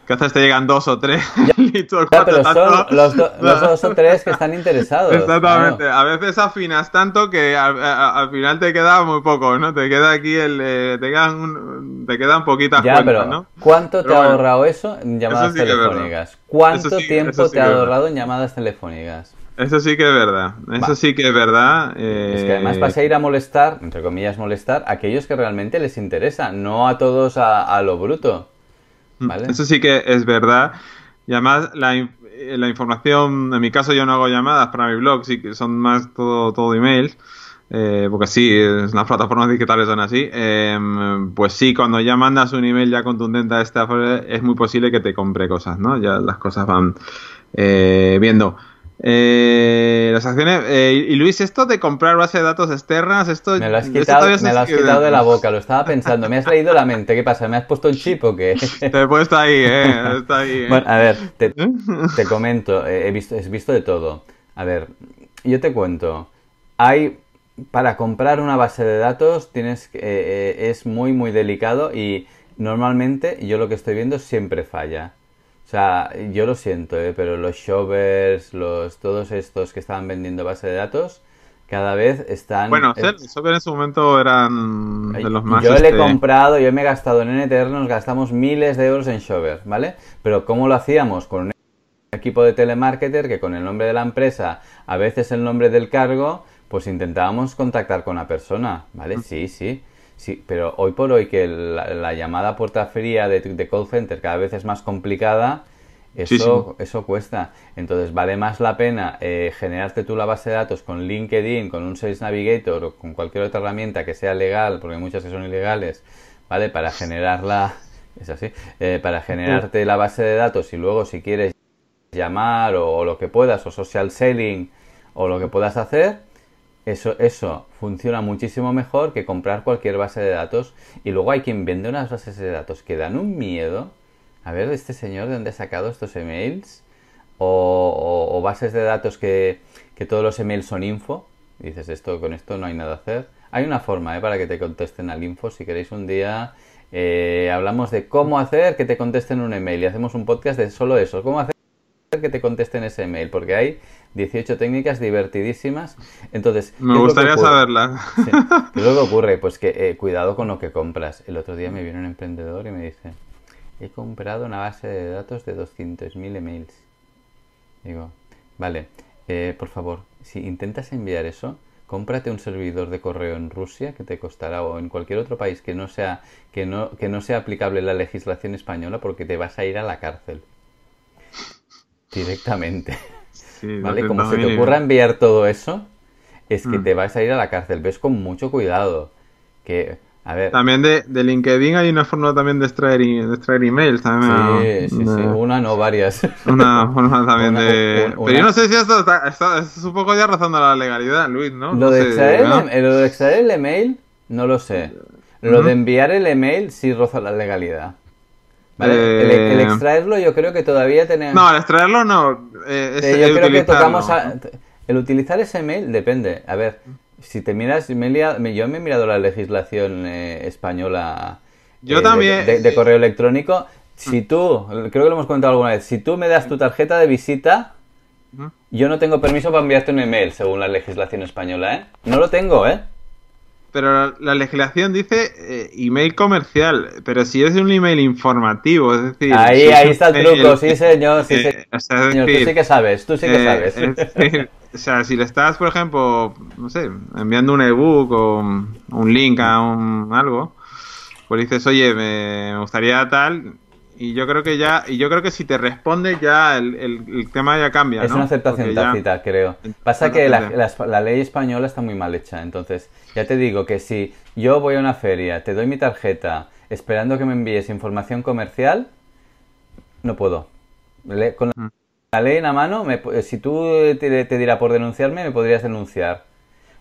Veces te llegan dos o tres. y tú, pero son los, do- los dos o tres que están interesados. Exactamente. claro. A veces afinas tanto que al, a- al final te queda muy poco, ¿no? Te queda aquí el... eh, te quedan, un- te quedan poquitas Ya, cuentas, pero ¿no? ¿cuánto te ha ahorrado eso en llamadas sí telefónicas? ¿Cuánto sí- tiempo sí te ha ahorrado en llamadas telefónicas? Eso sí que es verdad. Eso Va. sí que es verdad. eh, Es que además vas a ir a molestar, entre comillas molestar, a aquellos que realmente les interesa, no a todos a, a lo bruto. Eso sí que es verdad. Y además eh, la información, en mi caso yo no hago llamadas para mi blog, sí que son más todo, todo email. eh, porque sí, las plataformas digitales son así. eh, pues sí, cuando ya mandas un email ya contundente a esta es muy posible que te compre cosas, ¿no? Ya las cosas van eh, viendo. Eh, las acciones. eh, y Luis, esto de comprar base de datos externas, esto. Me lo has quitado, me lo has quitado de la boca, lo estaba pensando, me has leído la mente, ¿qué pasa? ¿Me has puesto un chip o qué? Te he puesto ahí, eh. Está ahí, eh. Bueno, a ver, te, te comento, eh, he visto, he visto de todo. A ver, yo te cuento. Hay, para comprar una base de datos tienes que- eh, eh, es muy, muy delicado y normalmente yo lo que estoy viendo siempre falla. O sea, yo lo siento, eh, pero los shovers, los, todos estos que estaban vendiendo base de datos, cada vez están... Bueno, Sober en su momento eran de los más. yo le he este, comprado, yo me he gastado en NTR, nos gastamos miles de euros en Shover, ¿vale? Pero ¿cómo lo hacíamos? Con un equipo de telemarketer que con el nombre de la empresa, a veces el nombre del cargo, pues intentábamos contactar con la persona, ¿vale? Sí, sí. Sí, pero hoy por hoy que la, la llamada a puerta fría de, de call center cada vez es más complicada, eso, Sí, eso cuesta. Entonces vale más la pena eh, generarte tú la base de datos con LinkedIn, con un Sales Navigator o con cualquier otra herramienta que sea legal, porque hay muchas que son ilegales, ¿vale? Para generarla, es así, eh, para generarte la base de datos y luego si quieres llamar o, o lo que puedas, o social selling, o lo que puedas hacer, eso, eso funciona muchísimo mejor que comprar cualquier base de datos. Y luego hay quien vende unas bases de datos que dan un miedo. A ver, este señor de dónde ha sacado estos emails. O, o- bases de datos que, que todos los emails son info. Dices, esto con esto no hay nada a hacer. Hay una forma ¿eh? para que te contesten al info. Si queréis un día eh, hablamos de cómo hacer que te contesten un email y hacemos un podcast de solo eso. ¿Cómo hacer que te contesten ese email? Porque hay 18 técnicas divertidísimas. Entonces, Me ¿qué es lo que gustaría ocurre? saberla. Sí. ¿Qué es lo que ocurre? Pues que eh, cuidado con lo que compras. El otro día me viene un emprendedor y me dice, he comprado una base de datos de 200.000 emails. Digo, vale, eh, por favor, si intentas enviar eso, cómprate un servidor de correo en Rusia que te costará o en cualquier otro país que no sea que no que no sea aplicable la legislación española porque te vas a ir a la cárcel directamente. Sí, ¿Vale? Como se 200.000 te ocurra enviar todo eso, es que Mm. te vas a ir a la cárcel. Ves con mucho cuidado. Que, a ver, También de, de LinkedIn hay una forma también de extraer, de extraer emails. También sí, sí, sí, una, no, varias. una forma también Una- de... una- Pero yo no sé si esto está, está- es un poco ya rozando la legalidad, Luis, ¿no? Lo No de, sé, extraer ¿no? el, lo de extraer el email, no lo sé. Lo de enviar el email sí roza la legalidad. ¿Vale? El, el Eh, extraerlo yo creo que todavía tenemos... No, al extraerlo no. eh, es yo el creo que tocamos a- el utilizar ese mail depende. A ver, si te miras, me liado- yo me he mirado la legislación eh, española Yo eh, de- también, de, de correo electrónico. Si tú, creo que lo hemos comentado alguna vez, si tú me das tu tarjeta de visita, yo no tengo permiso para enviarte un email según la legislación española, ¿eh? No lo tengo, ¿eh? Pero la, la legislación dice eh, email comercial, pero si es un email informativo, es decir... Ahí, si ahí está el truco, sí señor, sí eh, o sea, es señor, tú sí que sabes, tú sí que eh, sabes. decir, o sea, si le estás, por ejemplo, no sé, enviando un ebook o un link a un algo, pues dices, oye, me gustaría tal, y yo creo que ya, y yo creo que si te responde ya el, el- el tema ya cambia, Es una aceptación Porque ya- tácita, creo. Pasa que la, la- la ley española está muy mal hecha. Entonces, ya te digo que si yo voy a una feria, te doy mi tarjeta, esperando que me envíes información comercial, no puedo. Le- Con Mm. la ley en la mano, me si tú te, te dirá por denunciarme, me podrías denunciar.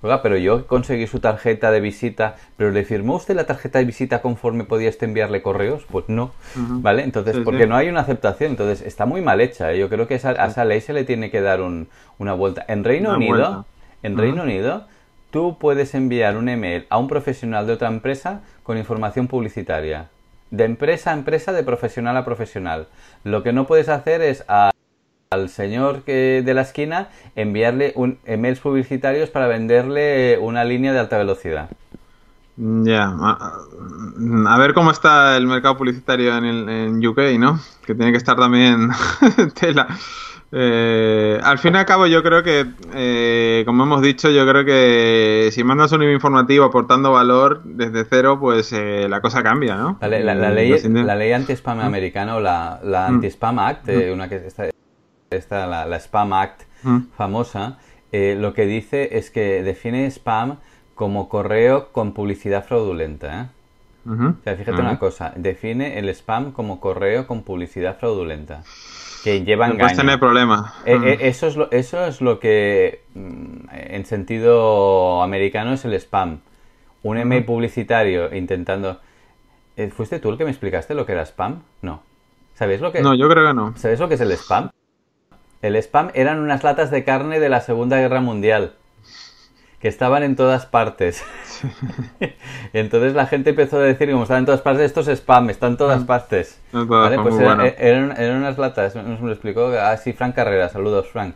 Oiga, pero yo conseguí su tarjeta de visita, pero ¿le firmó usted la tarjeta de visita conforme podía usted enviarle correos? Pues no. ¿vale? Entonces, Sí, porque sí. no hay una aceptación, entonces está muy mal hecha. ¿eh? Yo creo que esa- a esa ley se le tiene que dar un- una vuelta. En Reino Una Unido, vuelta. en. Reino Unido, tú puedes enviar un email a un profesional de otra empresa con información publicitaria. De empresa a empresa, de profesional a profesional. Lo que no puedes hacer es a- al señor que de la esquina enviarle un emails publicitarios para venderle una línea de alta velocidad. Ya, a, a ver cómo está el mercado publicitario en, el, en UK, ¿no? Que tiene que estar también tela. Eh, al fin y al cabo, yo creo que, eh, como hemos dicho, yo creo que si mandas un informativo aportando valor desde cero, pues eh, la cosa cambia, ¿no? La, la ley, la ley anti-spam americana o la, la Mm. anti-spam act, eh, una que está, está la, la spam act Mm. famosa, eh, lo que dice es que define spam como correo con publicidad fraudulenta. ¿eh? Ujú. O sea, fíjate una cosa, define el spam como correo con publicidad fraudulenta, que lleva No engaño. tener problema. Eh, eso, es lo, eso es lo que mm, en sentido americano es el spam. Un email publicitario intentando... ¿Fuiste tú el que me explicaste lo que era spam? No. ¿Sabéis lo que, No, yo creo que no. ¿Sabéis lo que es el spam? El spam eran unas latas de carne de la Segunda Guerra Mundial que estaban en todas partes. Entonces la gente empezó a decir, como están en todas partes, esto es spam, está en todas partes. En todas, ¿Vale? está Pues muy eran, bueno. eran- eran unas latas, nos lo explicó así Frank Carrera, saludos Frank,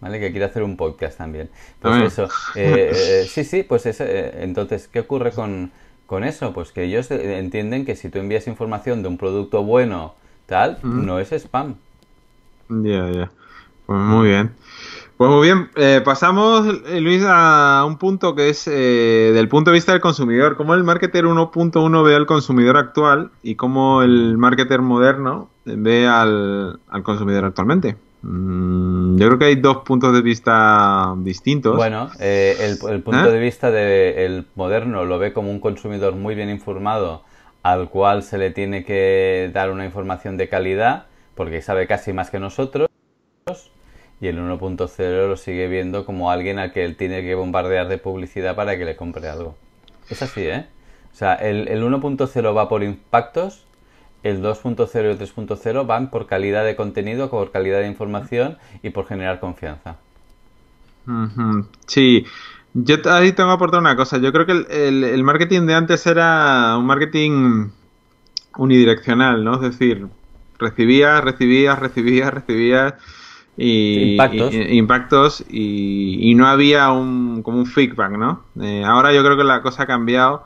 ¿vale? Que quiere hacer un podcast también. Pues También. eso, eh, eh, sí, sí, pues eh, entonces, ¿qué ocurre con, con eso? Pues que ellos eh, entienden que si tú envías información de un producto bueno, tal, no es spam. Ya, ya. Pues muy bien. Pues muy bien, eh, pasamos, eh, Luis, a un punto que es eh, del punto de vista del consumidor. ¿Cómo el marketer 1.1 ve al consumidor actual y cómo el marketer moderno ve al, al consumidor actualmente? Mm, yo creo que hay dos puntos de vista distintos. Bueno, eh, el, el punto ¿Eh? de vista del moderno lo ve como un consumidor muy bien informado al cual se le tiene que dar una información de calidad porque sabe casi más que nosotros y el 1.0 lo sigue viendo como alguien al que él tiene que bombardear de publicidad para que le compre algo. Es así, ¿eh? O sea, el, el 1.0 va por impactos, el 2.0 y el 3.0 van por calidad de contenido, por calidad de información y por generar confianza. Sí, yo ahí tengo que aportar una cosa. Yo creo que el- el marketing de antes era un marketing unidireccional, ¿no? Es decir, recibías, recibías, recibías, recibías y Impactos. y- y- impactos y, y no había un como un feedback, ¿no? Eh, ahora yo creo que la cosa ha cambiado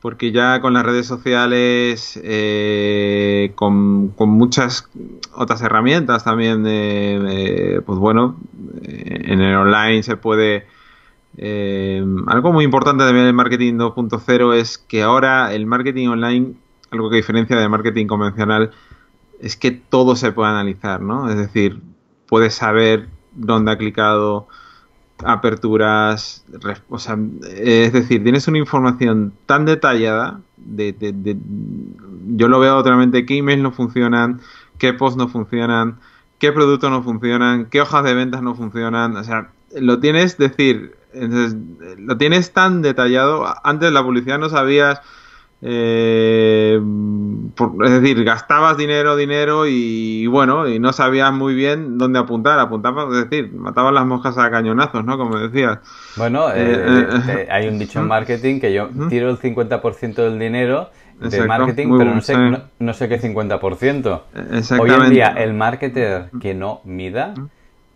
porque ya con las redes sociales, eh, con, con muchas otras herramientas también, eh, pues bueno, eh, en el online se puede... eh, algo muy importante también del marketing 2.0 es que ahora el marketing online, algo que diferencia del marketing convencional, es que todo se puede analizar, ¿no? Es decir, puedes saber dónde ha clicado, aperturas, o sea, es decir, tienes una información tan detallada de, de- de- yo lo veo totalmente qué emails no funcionan, qué posts no funcionan, qué productos no funcionan, qué hojas de ventas no funcionan, o sea, lo tienes, decir, entonces, lo tienes tan detallado, antes la publicidad no sabías eh, es decir, gastabas dinero, dinero y, bueno, y no sabías muy bien dónde apuntar. Apuntabas, es decir, matabas las moscas a cañonazos, ¿no? Como decías. Bueno, eh, hay un dicho en marketing que yo tiro el 50% del dinero de marketing, pero no sé, no, sé qué 50%. Hoy en día, el marketer que no mida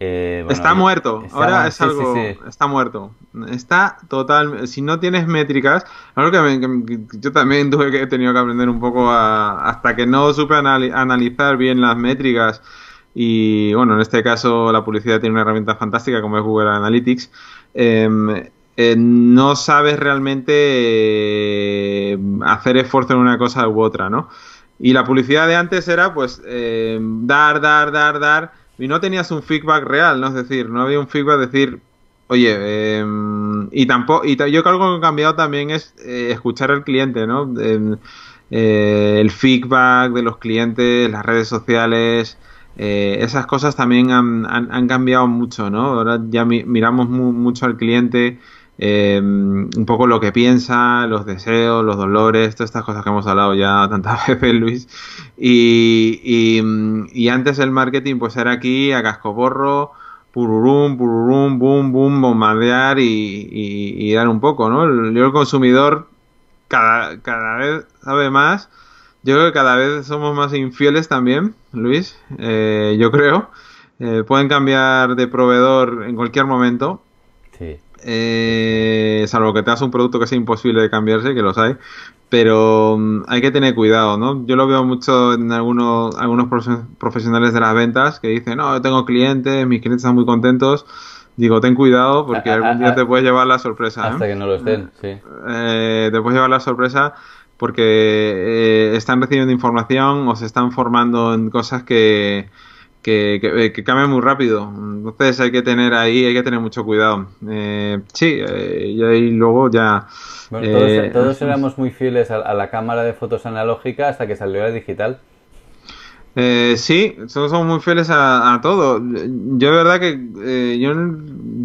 eh, está muerto, ahora es algo, está muerto, está total, si no tienes métricas, algo que, yo también tuve que he tenido que aprender un poco hasta que no supe analizar bien las métricas. Y bueno, en este caso la publicidad tiene una herramienta fantástica como es Google Analytics, em, eh, no sabes realmente eh, hacer esfuerzo en una cosa u otra, ¿no? Y la publicidad de antes era pues dar, dar, dar, dar y no tenías un feedback real, ¿no? Es decir, no había un feedback de decir, oye, eh, y tampoco, y yo creo que algo que ha cambiado también es eh, escuchar al cliente, ¿no? Eh, el feedback de los clientes, las redes sociales, esas cosas también han, han, cambiado mucho, ¿no? Ahora ya miramos mucho al cliente eh, un poco lo que piensa, los deseos, los dolores, todas estas cosas que hemos hablado ya tantas veces, Luis. Y, y, antes el marketing pues era aquí a cascoborro, pururum, pururum, boom, boom, bombardear y, y, dar un poco, ¿no? Yo el consumidor cada, cada vez sabe más. Yo creo que cada vez somos más infieles también, Luis, eh, yo creo. Eh, pueden cambiar de proveedor en cualquier momento. Sí eh, salvo que te hagas un producto que sea imposible de cambiarse, que los hay, pero mm, hay que tener cuidado, ¿no? Yo lo veo mucho en algunos, algunos profesionales de las ventas que dicen, no, yo tengo clientes, mis clientes están muy contentos. Digo, ten cuidado porque algún día te puedes llevar la sorpresa. ¿eh? Hasta que no lo estén, sí. Eh, te puedes llevar la sorpresa porque eh, están recibiendo información o se están formando en cosas que, que, eh, que, cambia muy rápido. Entonces hay que tener ahí, hay que tener mucho cuidado. Eh, sí, eh, y ahí luego ya... todos, éramos muy fieles a, la cámara de fotos analógica hasta que salió la digital. sí, todos somos muy fieles a, todo. Yo de verdad que yo,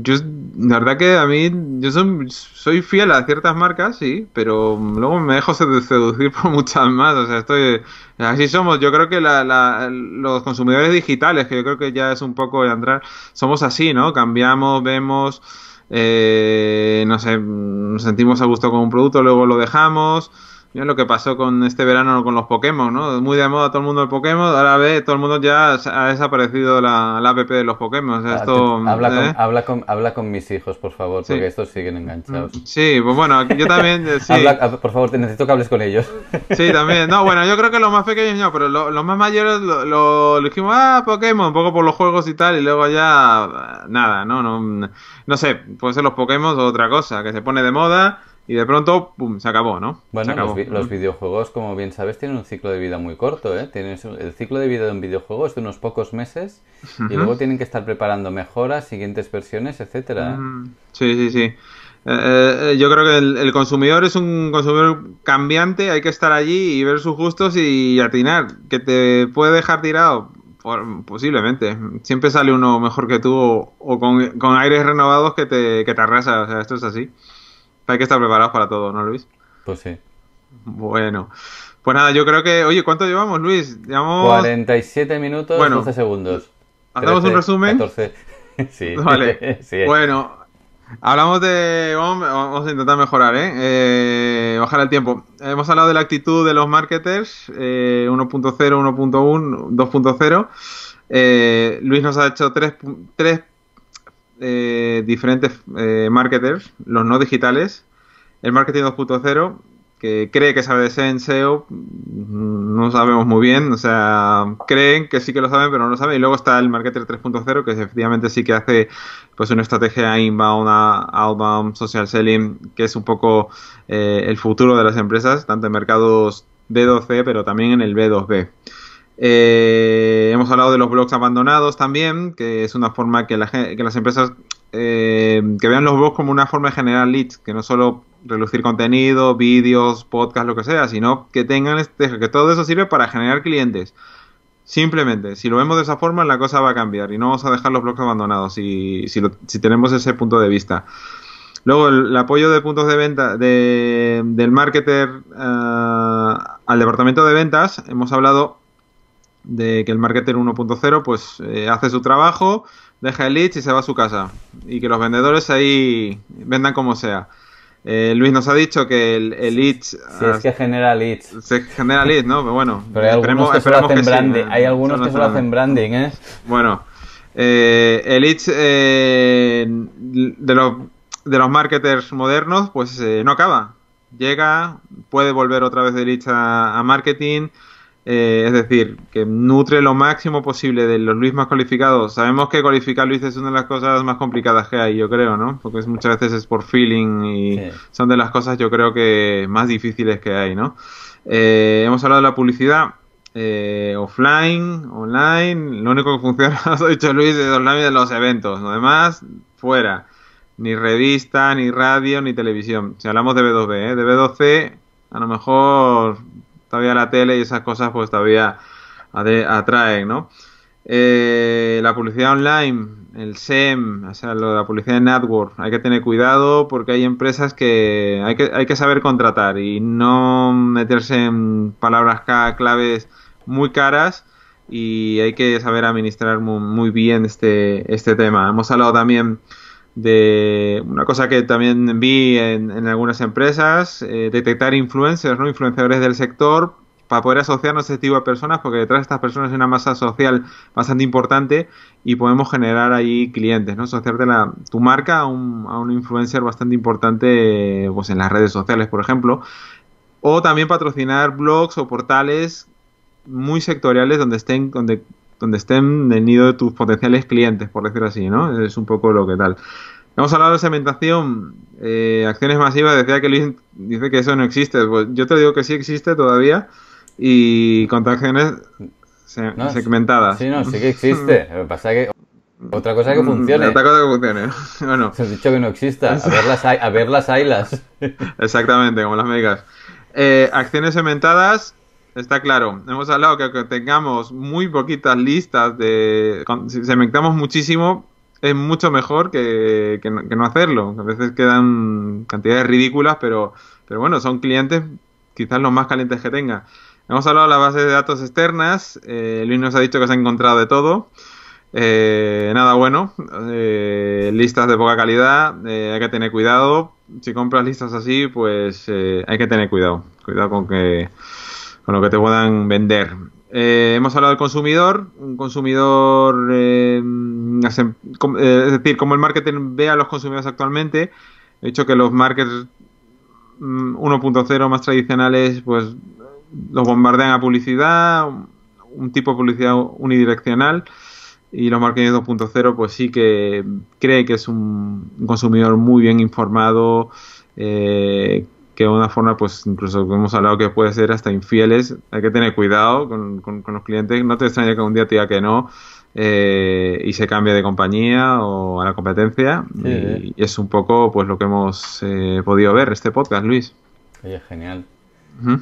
yo la verdad que a mí, yo soy, fiel a ciertas marcas, sí, pero luego me dejo seducir por muchas más. O sea, estoy. Así somos. Yo creo que los consumidores digitales, que yo creo que ya es un poco de entrar, somos así, ¿no? Cambiamos, vemos. Eh, no sé, nos sentimos a gusto con un producto, luego lo dejamos Mira lo que pasó con este verano con los Pokémon, ¿no? Muy de moda todo el mundo el Pokémon, ahora ve, todo el mundo ya ha desaparecido la, la app de los Pokémon. Ah, esto, habla, con, ¿eh? habla, con, habla con mis hijos, por favor, porque estos siguen enganchados. Mm, sí, pues bueno, yo también. Eh, sí. habla, por favor, necesito que hables con ellos. Sí, también. No, bueno, yo creo que los más pequeños no, pero los más mayores lo, lo, dijimos, ah, Pokémon, un poco por los juegos y tal, y luego ya nada, ¿no? No, no sé, puede ser los Pokémon o otra cosa, que se pone de moda y de pronto, pum, se acabó, ¿no? Bueno, Los, videojuegos, como bien sabes, tienen un ciclo de vida muy corto, ¿eh? Tienes, el ciclo de vida de un videojuego es de unos pocos meses y luego tienen que estar preparando mejoras, siguientes versiones, etcétera. ¿eh? Sí, sí, sí. Eh, eh, yo creo que el, consumidor es un consumidor cambiante, hay que estar allí y ver sus gustos y atinar. Que te puede dejar tirado, posiblemente. Siempre sale uno mejor que tú o, con, con, aires renovados que te, que te arrasa, o sea, esto es así. Hay que estar preparados para todo, ¿no, Luis? Pues sí. Bueno. Pues nada, yo creo que... Oye, ¿cuánto llevamos, Luis? Llevamos... 47 minutos, bueno, 12 segundos. ¿Hacemos un resumen? 14. sí. Vale. Bueno, hablamos de... Vamos, a intentar mejorar, ¿eh? ¿eh? Bajar el tiempo. Hemos hablado de la actitud de los marketers, eh, 1.0, 1.1, 2.0. Luis nos ha hecho tres, tres eh, diferentes eh, marketers, los no digitales, el marketing 2.0, que cree que sabe de SEO, mm, no sabemos muy bien, o sea, creen que sí que lo saben, pero no lo saben, y luego está el marketer 3.0, que efectivamente sí que hace pues una estrategia inbound, outbound, social selling, que es un poco eh, el futuro de las empresas, tanto en mercados B2C, pero también en el B2B. Eh, hemos hablado de los blogs abandonados también, que es una forma que, que las empresas eh, que vean los blogs como una forma de generar leads, que no solo relucir contenido, vídeos, podcast, lo que sea, sino que tengan este, que todo eso sirve para generar clientes. Simplemente, si lo vemos de esa forma, la cosa va a cambiar y no vamos a dejar los blogs abandonados si, si, si tenemos ese punto de vista. Luego el, apoyo de puntos de venta de, del marketer eh, al departamento de ventas. Hemos hablado de que el marketer 1.0 pues eh, hace su trabajo, deja el lead y se va a su casa. Y que los vendedores ahí vendan como sea. Eh, Luis nos ha dicho que el, el leads... Sí, es que genera leads. Se genera leads, ¿no? Pero bueno, Pero hay algunos que solo hacen branding. hay algunos que solo hacen branding, ¿eh? Bueno, eh, el leads eh, de, los, de los marketers modernos, pues eh, no acaba. Llega, puede volver otra vez de leads a, a marketing eh, es decir, que nutre lo máximo posible de los Luis más cualificados. Sabemos que cualificar Luis es una de las cosas más complicadas que hay, yo creo, ¿no? Porque muchas veces es por feeling y son de las cosas, yo creo que más difíciles que hay, ¿no? Eh, hemos hablado de la publicidad. Eh, offline, online, lo único que funciona, ha dicho Luis, es online de los eventos, lo demás, fuera. Ni revista, ni radio, ni televisión. Si hablamos de B2B, ¿eh? de B2C, a lo mejor todavía la tele y esas cosas pues todavía atraen, ¿no? Eh, la publicidad online, el SEM, o sea, la publicidad en network, hay que tener cuidado porque hay empresas que hay que, hay que saber contratar y no meterse en palabras claves muy caras y hay que saber administrar muy, bien este, este tema. Hemos hablado también de una cosa que también vi en, algunas empresas, eh, detectar influencers, ¿no? influenciadores del sector para poder asociarnos a este tipo de personas, porque detrás de estas personas hay una masa social bastante importante y podemos generar ahí clientes, ¿no? Asociarte la, tu marca a un, a un influencer bastante importante pues en las redes sociales, por ejemplo. O también patrocinar blogs o portales muy sectoriales donde estén, donde donde estén el nido de tus potenciales clientes, por decir así, ¿no? Es un poco lo que tal. Hemos hablado de segmentación, eh, acciones masivas, decía que Luis dice que eso no existe. Pues yo te digo que sí existe todavía y con acciones segmentadas. Sí, no, sí que existe. Lo que pasa es que otra cosa que mm, funcione. Otra cosa que funcione. Bueno. Se has dicho que no exista. A ver las, a ver las ailas. Exactamente, como las megas. Eh, acciones segmentadas, Está claro. Hemos hablado que, tengamos muy poquitas listas de... Si segmentamos muchísimo, es mucho mejor que, no, hacerlo. A veces quedan cantidades ridículas, pero, pero bueno, son clientes quizás los más calientes que tenga. Hemos hablado de la base de datos externas. Eh, Luis nos ha dicho que se ha encontrado de todo. Eh, nada bueno. Eh, listas de poca calidad. hay que tener cuidado. Si compras listas así, pues hay que tener cuidado. Cuidado con que con lo que te puedan vender. Eh, hemos hablado del consumidor, un consumidor, eh, eh, es decir, como el marketing ve a los consumidores actualmente. He dicho que los marketers 1.0 mm, más tradicionales, pues los bombardean a publicidad, un tipo de publicidad unidireccional. Y los marketing 2.0, pues sí que cree que es un consumidor muy bien informado, eh, que de una forma, pues incluso hemos hablado que puede ser hasta infieles. Hay que tener cuidado con, con, los clientes. No te extraña que un día te diga que no eh, y se cambie de compañía o a la competencia. y, es un poco pues lo que hemos eh, podido ver este podcast, Luis. Oye, genial.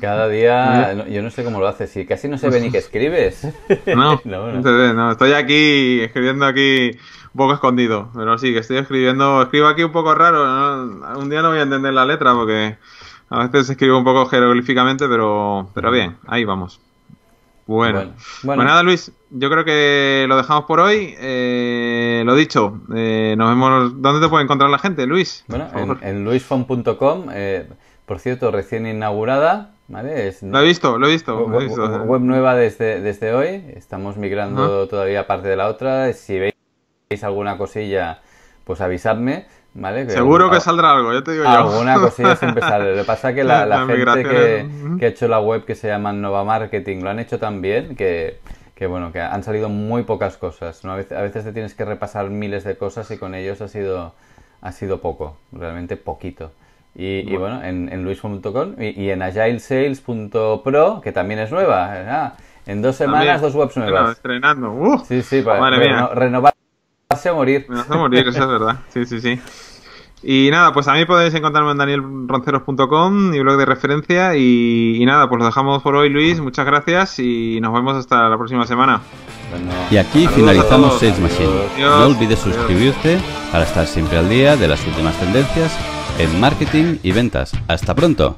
Cada día, yo no sé cómo lo haces, si casi no se ve ni que escribes. No, no, no. no, no estoy aquí escribiendo aquí un poco escondido, pero sí, que estoy escribiendo, escribo aquí un poco raro, un día no voy a entender la letra porque a veces escribo un poco jeroglíficamente, pero, pero bien, ahí vamos. Bueno. bueno. Pues nada, Luis, yo creo que lo dejamos por hoy. Eh, lo dicho, eh, nos vemos. ¿Dónde te puede encontrar la gente, Luis? Bueno, en, en luisfon.com, eh, por cierto, recién inaugurada. ¿Vale? lo he visto, lo he visto. Web, nueva desde, desde hoy. Estamos migrando todavía parte de la otra. Si veis alguna cosilla, pues avisadme. ¿Vale? Seguro que saldrá algo, ya te digo yo. Alguna cosilla siempre sale. Lo que pasa es que la, gente que, ha hecho la web que se llama Nova Marketing lo han hecho tan bien que, bueno, que han salido muy pocas cosas. A, veces, te tienes que repasar miles de cosas y con ellos ha sido, ha sido poco, realmente poquito. Y, bueno. en, en luis.com y, en agilesales.pro, que también es nueva. Ah, en dos semanas, dos webs nuevas. Estrenando. Uh, sí, sí, para renovar hace morir. Me hace morir, eso es verdad. Sí, sí, sí. Y nada, pues a mí podéis encontrarme en danielronceros.com, mi blog de referencia. Y, nada, pues lo dejamos por hoy, Luis. Muchas gracias y nos vemos hasta la próxima semana. y aquí finalizamos Sales Machine. no olvides suscribirte para estar siempre al día de las últimas tendencias en marketing y ventas. ¡Hasta pronto!